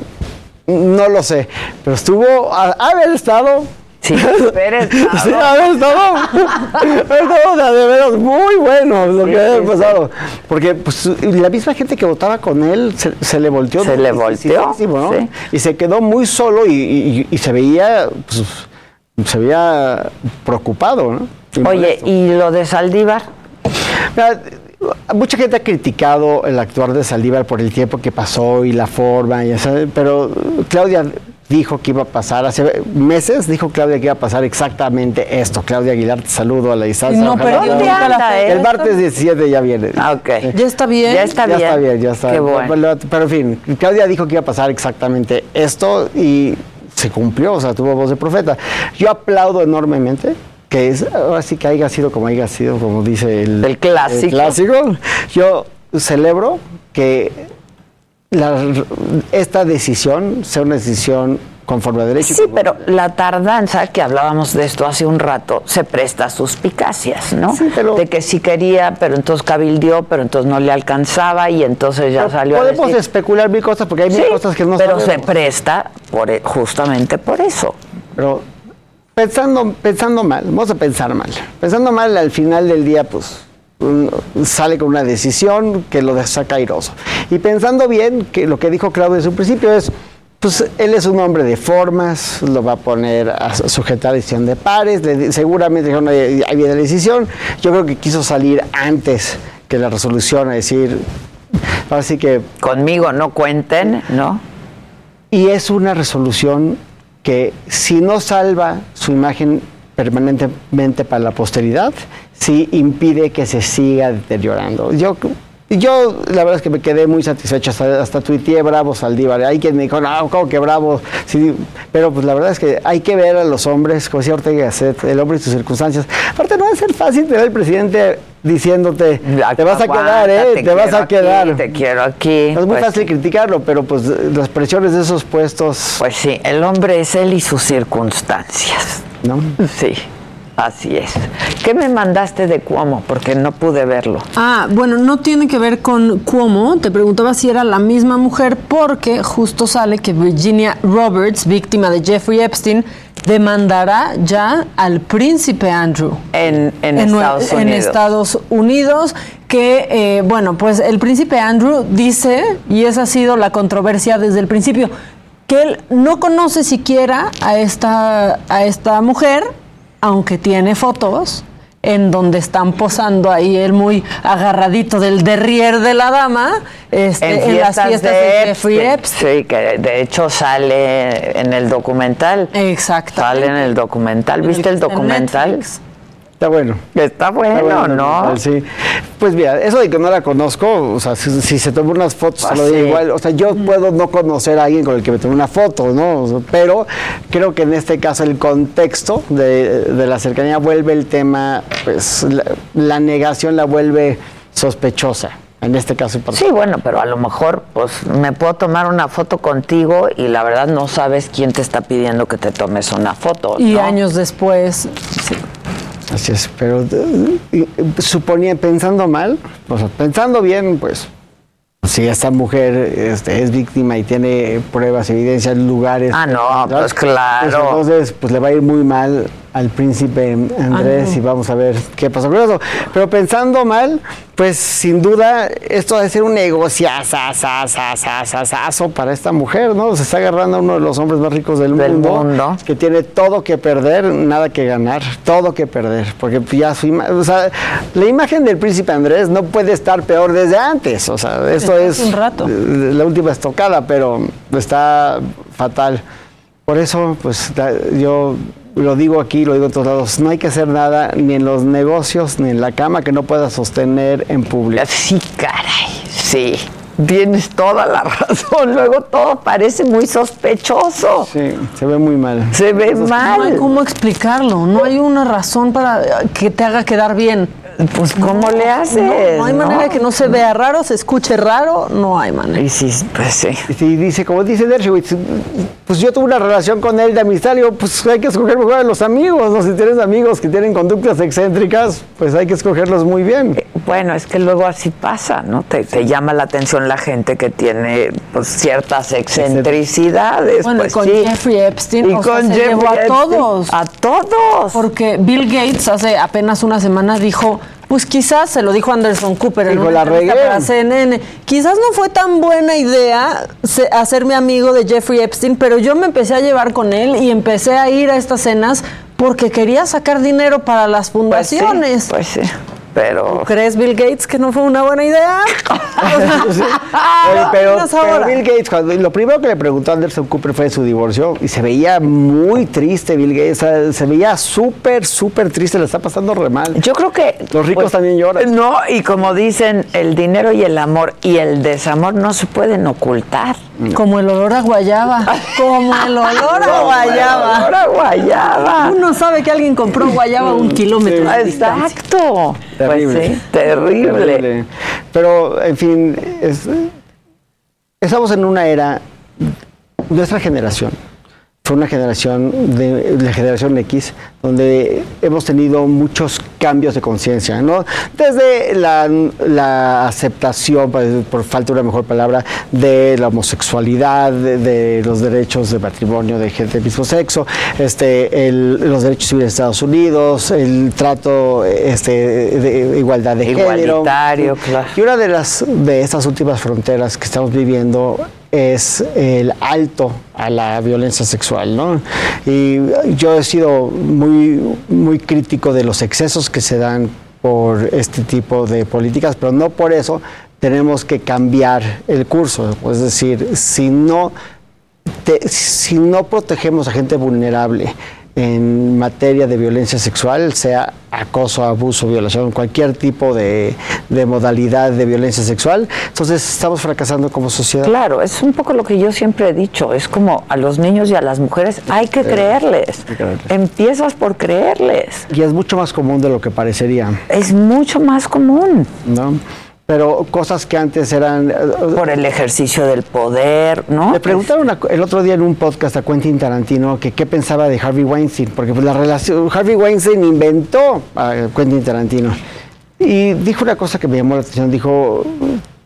No lo sé. Pero estuvo, a, haber estado. Sí, haber estado. Sí, haber estado. o sea, de veras muy bueno lo Sí, que había sí, sí. pasado. Porque pues, la misma gente que votaba con él se, se le volteó. Se le volteó, ¿no? Y se quedó muy solo y, y- y se veía, pues, se veía preocupado, ¿no? Y Oye, ¿y lo de Saldívar? Mira, mucha gente ha criticado el actuar de Saldívar por el tiempo que pasó y la forma, ya pero Claudia, dijo que iba a pasar, hace meses dijo Claudia que iba a pasar exactamente esto. Claudia Aguilar, te saludo a la distancia. No la fe. El martes 17 ya viene. Ah, ok. ¿Ya está bien? Ya está ya bien. está bien, ya está Qué bueno. Pero, pero, en fin, Claudia dijo que iba a pasar exactamente esto y se cumplió, o sea, tuvo voz de profeta. Yo aplaudo enormemente que es, ahora sí que haya sido como haya sido, como dice el, El clásico. el clásico. Yo celebro que la- esta decisión sea una decisión conforme a derecho. Sí, pero la tardanza, que hablábamos de esto hace un rato, se presta a suspicacias, ¿no? De que sí quería, pero entonces cabildió, pero entonces no le alcanzaba y entonces ya salió a Podemos decir... especular mil cosas porque hay mil Sí, cosas que no pero se presta por, e- justamente por eso. Pero pensando, pensando mal, vamos a pensar mal. Pensando mal, al final del día, pues un- sale con una decisión que lo saca airoso. Y pensando bien, que lo que dijo Claudio desde un principio es, pues él es un hombre de formas, lo va a poner a su- sujetar decisión de pares, le seguramente dijeron, "Oye, ahí viene la decisión. Yo creo que quiso salir antes que la resolución, a decir, así que... Conmigo no cuenten, ¿no? Y es una resolución que si no salva su imagen permanentemente para la posteridad, sí impide que se siga deteriorando. Yo, yo la verdad es que me quedé muy satisfecho, hasta, hasta tuiteé bravo Saldívar. Hay quien me dijo, no, ¿cómo que bravo? Sí, pero pues la verdad es que hay que ver a los hombres, como decía Ortega Gasset, el hombre y sus circunstancias. Aparte no va a ser fácil tener al presidente diciéndote, te vas a quedar, ¿eh? Te vas a aquí, quedar. te quiero aquí. No es muy Pues fácil criticarlo, pero pues las presiones de esos puestos... Pues sí, el hombre es él y sus circunstancias. ¿No? Sí, así es. ¿Qué me mandaste de Cuomo? Porque no pude verlo. Ah, bueno, no tiene que ver con Cuomo. Te preguntaba si era la misma mujer porque justo sale que Virginia Roberts, víctima de Jeffrey Epstein, demandará ya al príncipe Andrew. En, en Estados en Unidos. Estados Unidos, que, eh, bueno, pues el príncipe Andrew dice, y esa ha sido la controversia desde el principio, que él no conoce siquiera a esta, a esta mujer, aunque tiene fotos en donde están posando ahí él muy agarradito del derrier de la dama este, en, las fiestas de, Jeffrey Epstein. Sí, que de hecho sale en el documental. Exacto. Sale en el documental. ¿Viste el En documental? Netflix. Está bueno. Está bueno, Está ¿no? Sí. Pues mira, eso de que no la conozco, o sea, si, si se toma unas fotos, Ah, se lo digo sí. igual. O sea, yo puedo no conocer a alguien con el que me tomé una foto, ¿no? O sea, pero creo que en este caso el contexto de, de la cercanía vuelve el tema, pues la, la negación la vuelve sospechosa. En este caso, Sí, bueno, pero a lo mejor pues me puedo tomar una foto contigo y la verdad no sabes quién te está pidiendo que te tomes una foto. Y ¿no? años después, sí. Así es, pero eh, eh, suponía, pensando mal, o sea, pensando bien, pues, si esta mujer este, es víctima y tiene pruebas, evidencias, lugares. Ah, no, pues claro. Pues, entonces, pues le va a ir muy mal al príncipe Andrés Ah, no. y vamos a ver qué pasó con eso. Pero pensando mal, pues sin duda esto debe ser un negociazo para esta mujer, ¿no? Se está agarrando a uno de los hombres más ricos del, Del mundo, mundo. que tiene todo que perder, nada que ganar, todo que perder, porque ya su o sea, la imagen del príncipe Andrés no puede estar peor desde antes, o sea, esto es hace un rato. la última estocada, pero está fatal. Por eso, pues yo lo digo aquí, lo digo en todos lados, no hay que hacer nada ni en los negocios ni en la cama que no pueda sostener en público. Sí, caray, sí. Tienes toda la razón. Luego todo parece muy sospechoso. Sí, se ve muy mal. Se ve Pues, No hay mal. cómo explicarlo, no hay una razón para que te haga quedar bien. Pues, ¿cómo le haces? No, no hay no? manera que no se vea raro, se escuche raro, no hay manera. Y sí, pues sí. Y dice, como dice Dershowitz, pues yo tuve una relación con él de amistad, digo, pues hay que escoger mejor a los amigos, ¿no? Si tienes amigos que tienen conductas excéntricas, pues hay que escogerlos muy bien. Bueno, es que luego así pasa, ¿no? Te, te llama la atención la gente que tiene pues, ciertas excentricidades. Bueno, pues y con sí. Jeffrey Epstein, Y o sea, con se Jeffrey llevó a Epstein. todos. A todos. Porque Bill Gates hace apenas una semana dijo, pues quizás, se lo dijo Anderson Cooper en una "La entrevista regué". para CNN, quizás no fue tan buena idea se- hacerme amigo de Jeffrey Epstein, pero yo me empecé a llevar con él y empecé a ir a estas cenas porque quería sacar dinero para las Pues sí, fundaciones. Pues sí. Pero... ¿Crees, Bill Gates, que no fue una buena idea? Pero, pero Bill Gates, cuando- lo primero que le preguntó a Anderson Cooper fue de su divorcio y se veía muy triste Bill Gates, o sea, se veía súper, súper triste, le está pasando re mal. Yo creo que... Los ricos pues, también lloran. No, y como dicen, el dinero y el amor y el desamor no se pueden ocultar. Como el olor a guayaba. Como el olor a Como el guayaba. olor a guayaba. Uno sabe que alguien compró guayaba a un kilómetro. de distancia. Exacto. Terrible. Pues sí, terrible. Pero, en fin, es- estamos en una era, nuestra generación, fue una generación de la generación X, donde hemos tenido muchos cambios de conciencia, ¿no? Desde la, la aceptación, por, por falta de una mejor palabra, de la homosexualidad, de, de los derechos de matrimonio de gente del mismo sexo, este, el- los derechos civiles de Estados Unidos, el trato este, de igualdad de Igualitario, género. claro. Y una de las de estas últimas fronteras que estamos viviendo es el alto a la violencia sexual, ¿no? Y yo he sido muy, muy crítico de los excesos que se dan por este tipo de políticas, pero no por eso tenemos que cambiar el curso. Es decir, si no, si no protegemos a gente vulnerable en materia de violencia sexual, sea acoso, abuso, violación, cualquier tipo de, de modalidad de violencia sexual, entonces estamos fracasando como sociedad. Claro, es un poco lo que yo siempre he dicho, es como a los niños y a las mujeres hay que creerles. Empiezas por creerles. Y es mucho más común de lo que parecería. Es mucho más común. ¿No? Pero cosas que antes eran... Por el ejercicio del poder, ¿no? Le preguntaron a- el otro día en un podcast a Quentin Tarantino que qué pensaba de Harvey Weinstein, porque pues la relación, Harvey Weinstein inventó a Quentin Tarantino. Y dijo una cosa que me llamó la atención, dijo,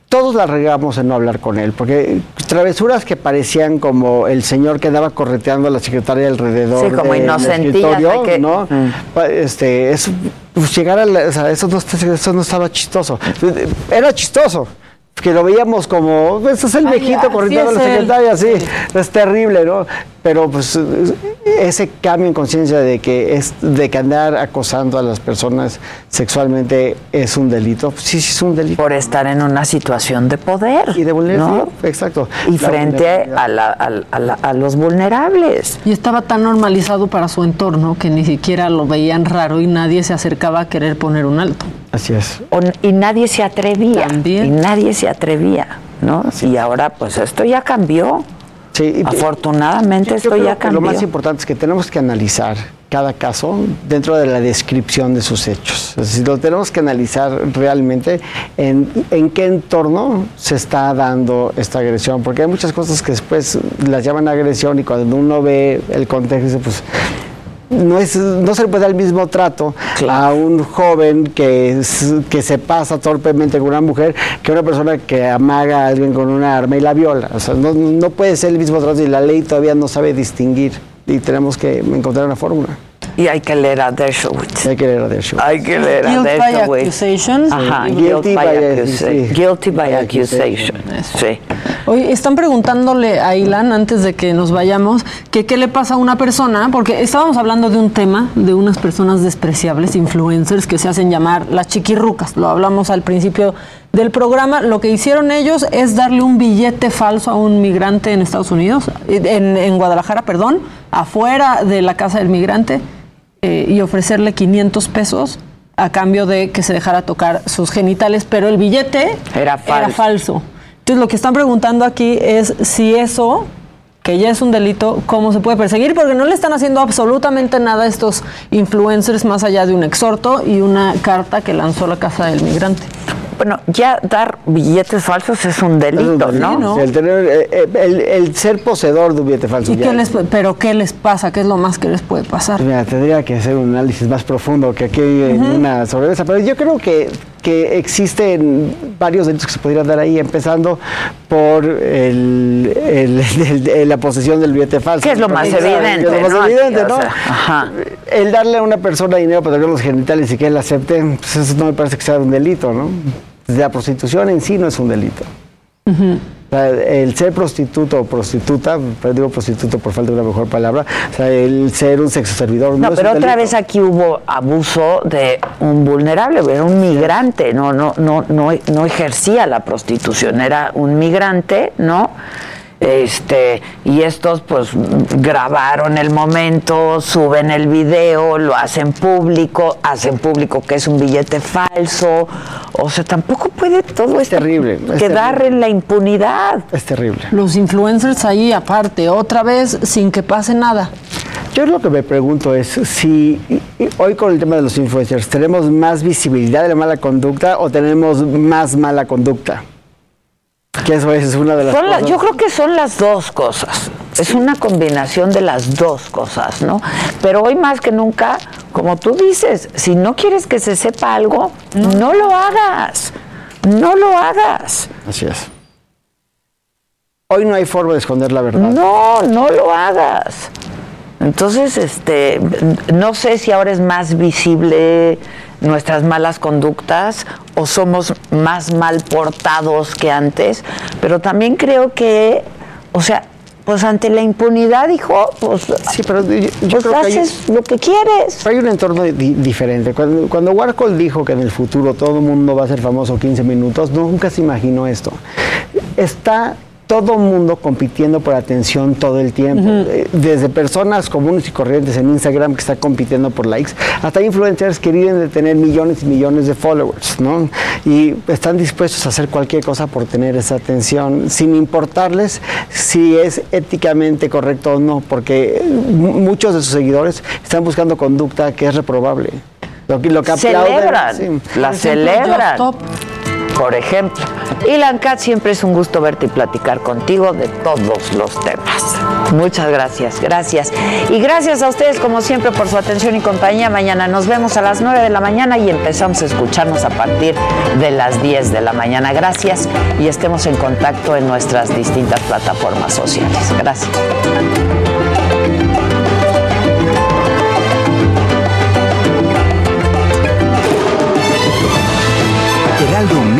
todos la regamos en no hablar con él, porque travesuras que parecían como el señor que andaba correteando a la secretaria alrededor Sí, como del escritorio, que- ¿no? Pa- Este, es, pues, llegar a la- o sea, eso no, eso no estaba chistoso. Era chistoso. Que lo veíamos como, "Pues, ese es el Ay, viejito así correteando a la es él". secretaria, sí, es terrible, ¿no? Pero pues ese cambio en conciencia de que es de que andar acosando a las personas sexualmente es un delito, pues, sí, sí es un delito. Por estar en una situación de poder. Y de vulnerabilidad, ¿no? exacto. Y La frente a, la- a- a la- a los vulnerables. Y estaba tan normalizado para su entorno que ni siquiera lo veían raro y nadie se acercaba a querer poner un alto. Así es. O- y nadie se atrevía. Y nadie se atrevía, ¿no? Y ahora, pues esto ya cambió. Sí, Afortunadamente Yo esto creo ya que cambió. Lo más importante es que tenemos que analizar cada caso dentro de la descripción de sus hechos. Es decir, lo tenemos que analizar realmente en, en qué entorno se está dando esta agresión, porque hay muchas cosas que después las llaman agresión y cuando uno ve el contexto, dice, pues no, es, no se le puede dar el mismo trato a un joven que, es- que se pasa torpemente con una mujer que una persona que amaga a alguien con una arma y la viola. O sea, no, no puede ser el mismo trato y la ley todavía no sabe distinguir y tenemos que encontrar una fórmula. Y hay que leer a Dershowitz. Hay que leer a Dershowitz. Hay que leer a Dershowitz. accusation. Ajá, Guilty by by accusation. Guilty by By accusation. Sí. Oye, están preguntándole a Ilan antes de que nos vayamos que qué le pasa a una persona, porque estábamos hablando de un tema de unas personas despreciables, influencers que se hacen llamar las chiquirrucas. Lo hablamos al principio del programa. Lo que hicieron ellos es darle un billete falso a un migrante en Estados Unidos, en, en Guadalajara, perdón, afuera de la casa del migrante eh, y ofrecerle 500 pesos a cambio de que se dejara tocar sus genitales, pero el billete Era falso. falso. Entonces lo que están preguntando aquí es si eso, que ya es un delito, ¿cómo se puede perseguir? Porque no le están haciendo absolutamente nada a estos influencers más allá de un exhorto y una carta que lanzó la Casa del Migrante. Bueno, ya dar billetes falsos es un delito, ¿no? El, tener, eh, eh, el- el ser poseedor de un billete falso. ¿Y ya qué es- les, pero qué les pasa? ¿Qué es lo más que les puede pasar? Mira, tendría que hacer un análisis más profundo que aquí en Ujú. una sobremesa, pero yo creo que, que existen varios delitos que se podrían dar ahí, empezando por el, el- el- el- la posesión del billete falso. Que es lo más evidente, Es lo más ¿no? evidente, O ¿no? sea, ajá. El darle a una persona dinero para tocar los genitales y que él acepte, pues eso no me parece que sea un delito, ¿no? La prostitución en sí no es un delito. O sea, el ser prostituto o prostituta, pero digo prostituto por falta de una mejor palabra, o sea, el ser un sexo servidor. No, es pero un otra delito. vez aquí hubo abuso de un vulnerable, era un migrante, no, no, no, no, no ejercía la prostitución, era un migrante, ¿no? Este, y estos pues grabaron el momento, suben el video, lo hacen público, hacen público que es un billete falso, o sea, tampoco puede todo esto quedar en la impunidad. Es terrible. Los influencers ahí aparte, otra vez sin que pase nada. Yo lo que me pregunto es si hoy con el tema de los influencers, ¿tenemos más visibilidad de la mala conducta o tenemos más mala conducta? Que eso es una de las Son la- cosas. yo creo que son las dos cosas. Es una combinación de las dos cosas, ¿no? Pero hoy más que nunca, como tú dices, si no quieres que se sepa algo, no lo hagas. No lo hagas. Así es. Hoy no hay forma de esconder la verdad. No, no lo hagas. Entonces, este, no sé si ahora es más visible nuestras malas conductas o somos más mal portados que antes, pero también creo que, o sea, pues ante la impunidad, hijo, pues, sí, pero yo, yo pues creo que hay- haces lo que quieres. Hay un entorno di- diferente. Cuando, cuando Warhol dijo que en el futuro todo el mundo va a ser famoso 15 minutos, nunca se imaginó esto. Está todo mundo compitiendo por atención todo el tiempo. Eh, Desde personas comunes y corrientes en Instagram que están compitiendo por likes, hasta influencers que viven de tener millones y millones de followers, ¿no? Y están dispuestos a hacer cualquier cosa por tener esa atención, sin importarles si es éticamente correcto o no, porque mu- muchos de sus seguidores están buscando conducta que es reprobable. Lo que, lo que aplauden, celebran, sí. la celebran. Por ejemplo. Ilan Katz, siempre es un gusto verte y platicar contigo de todos los temas. Muchas gracias, gracias. Y gracias a ustedes, como siempre, por su atención y compañía. Mañana nos vemos a las 9 de la mañana y empezamos a escucharnos a partir de las 10 de la mañana. Gracias y estemos en contacto en nuestras distintas plataformas sociales. Gracias.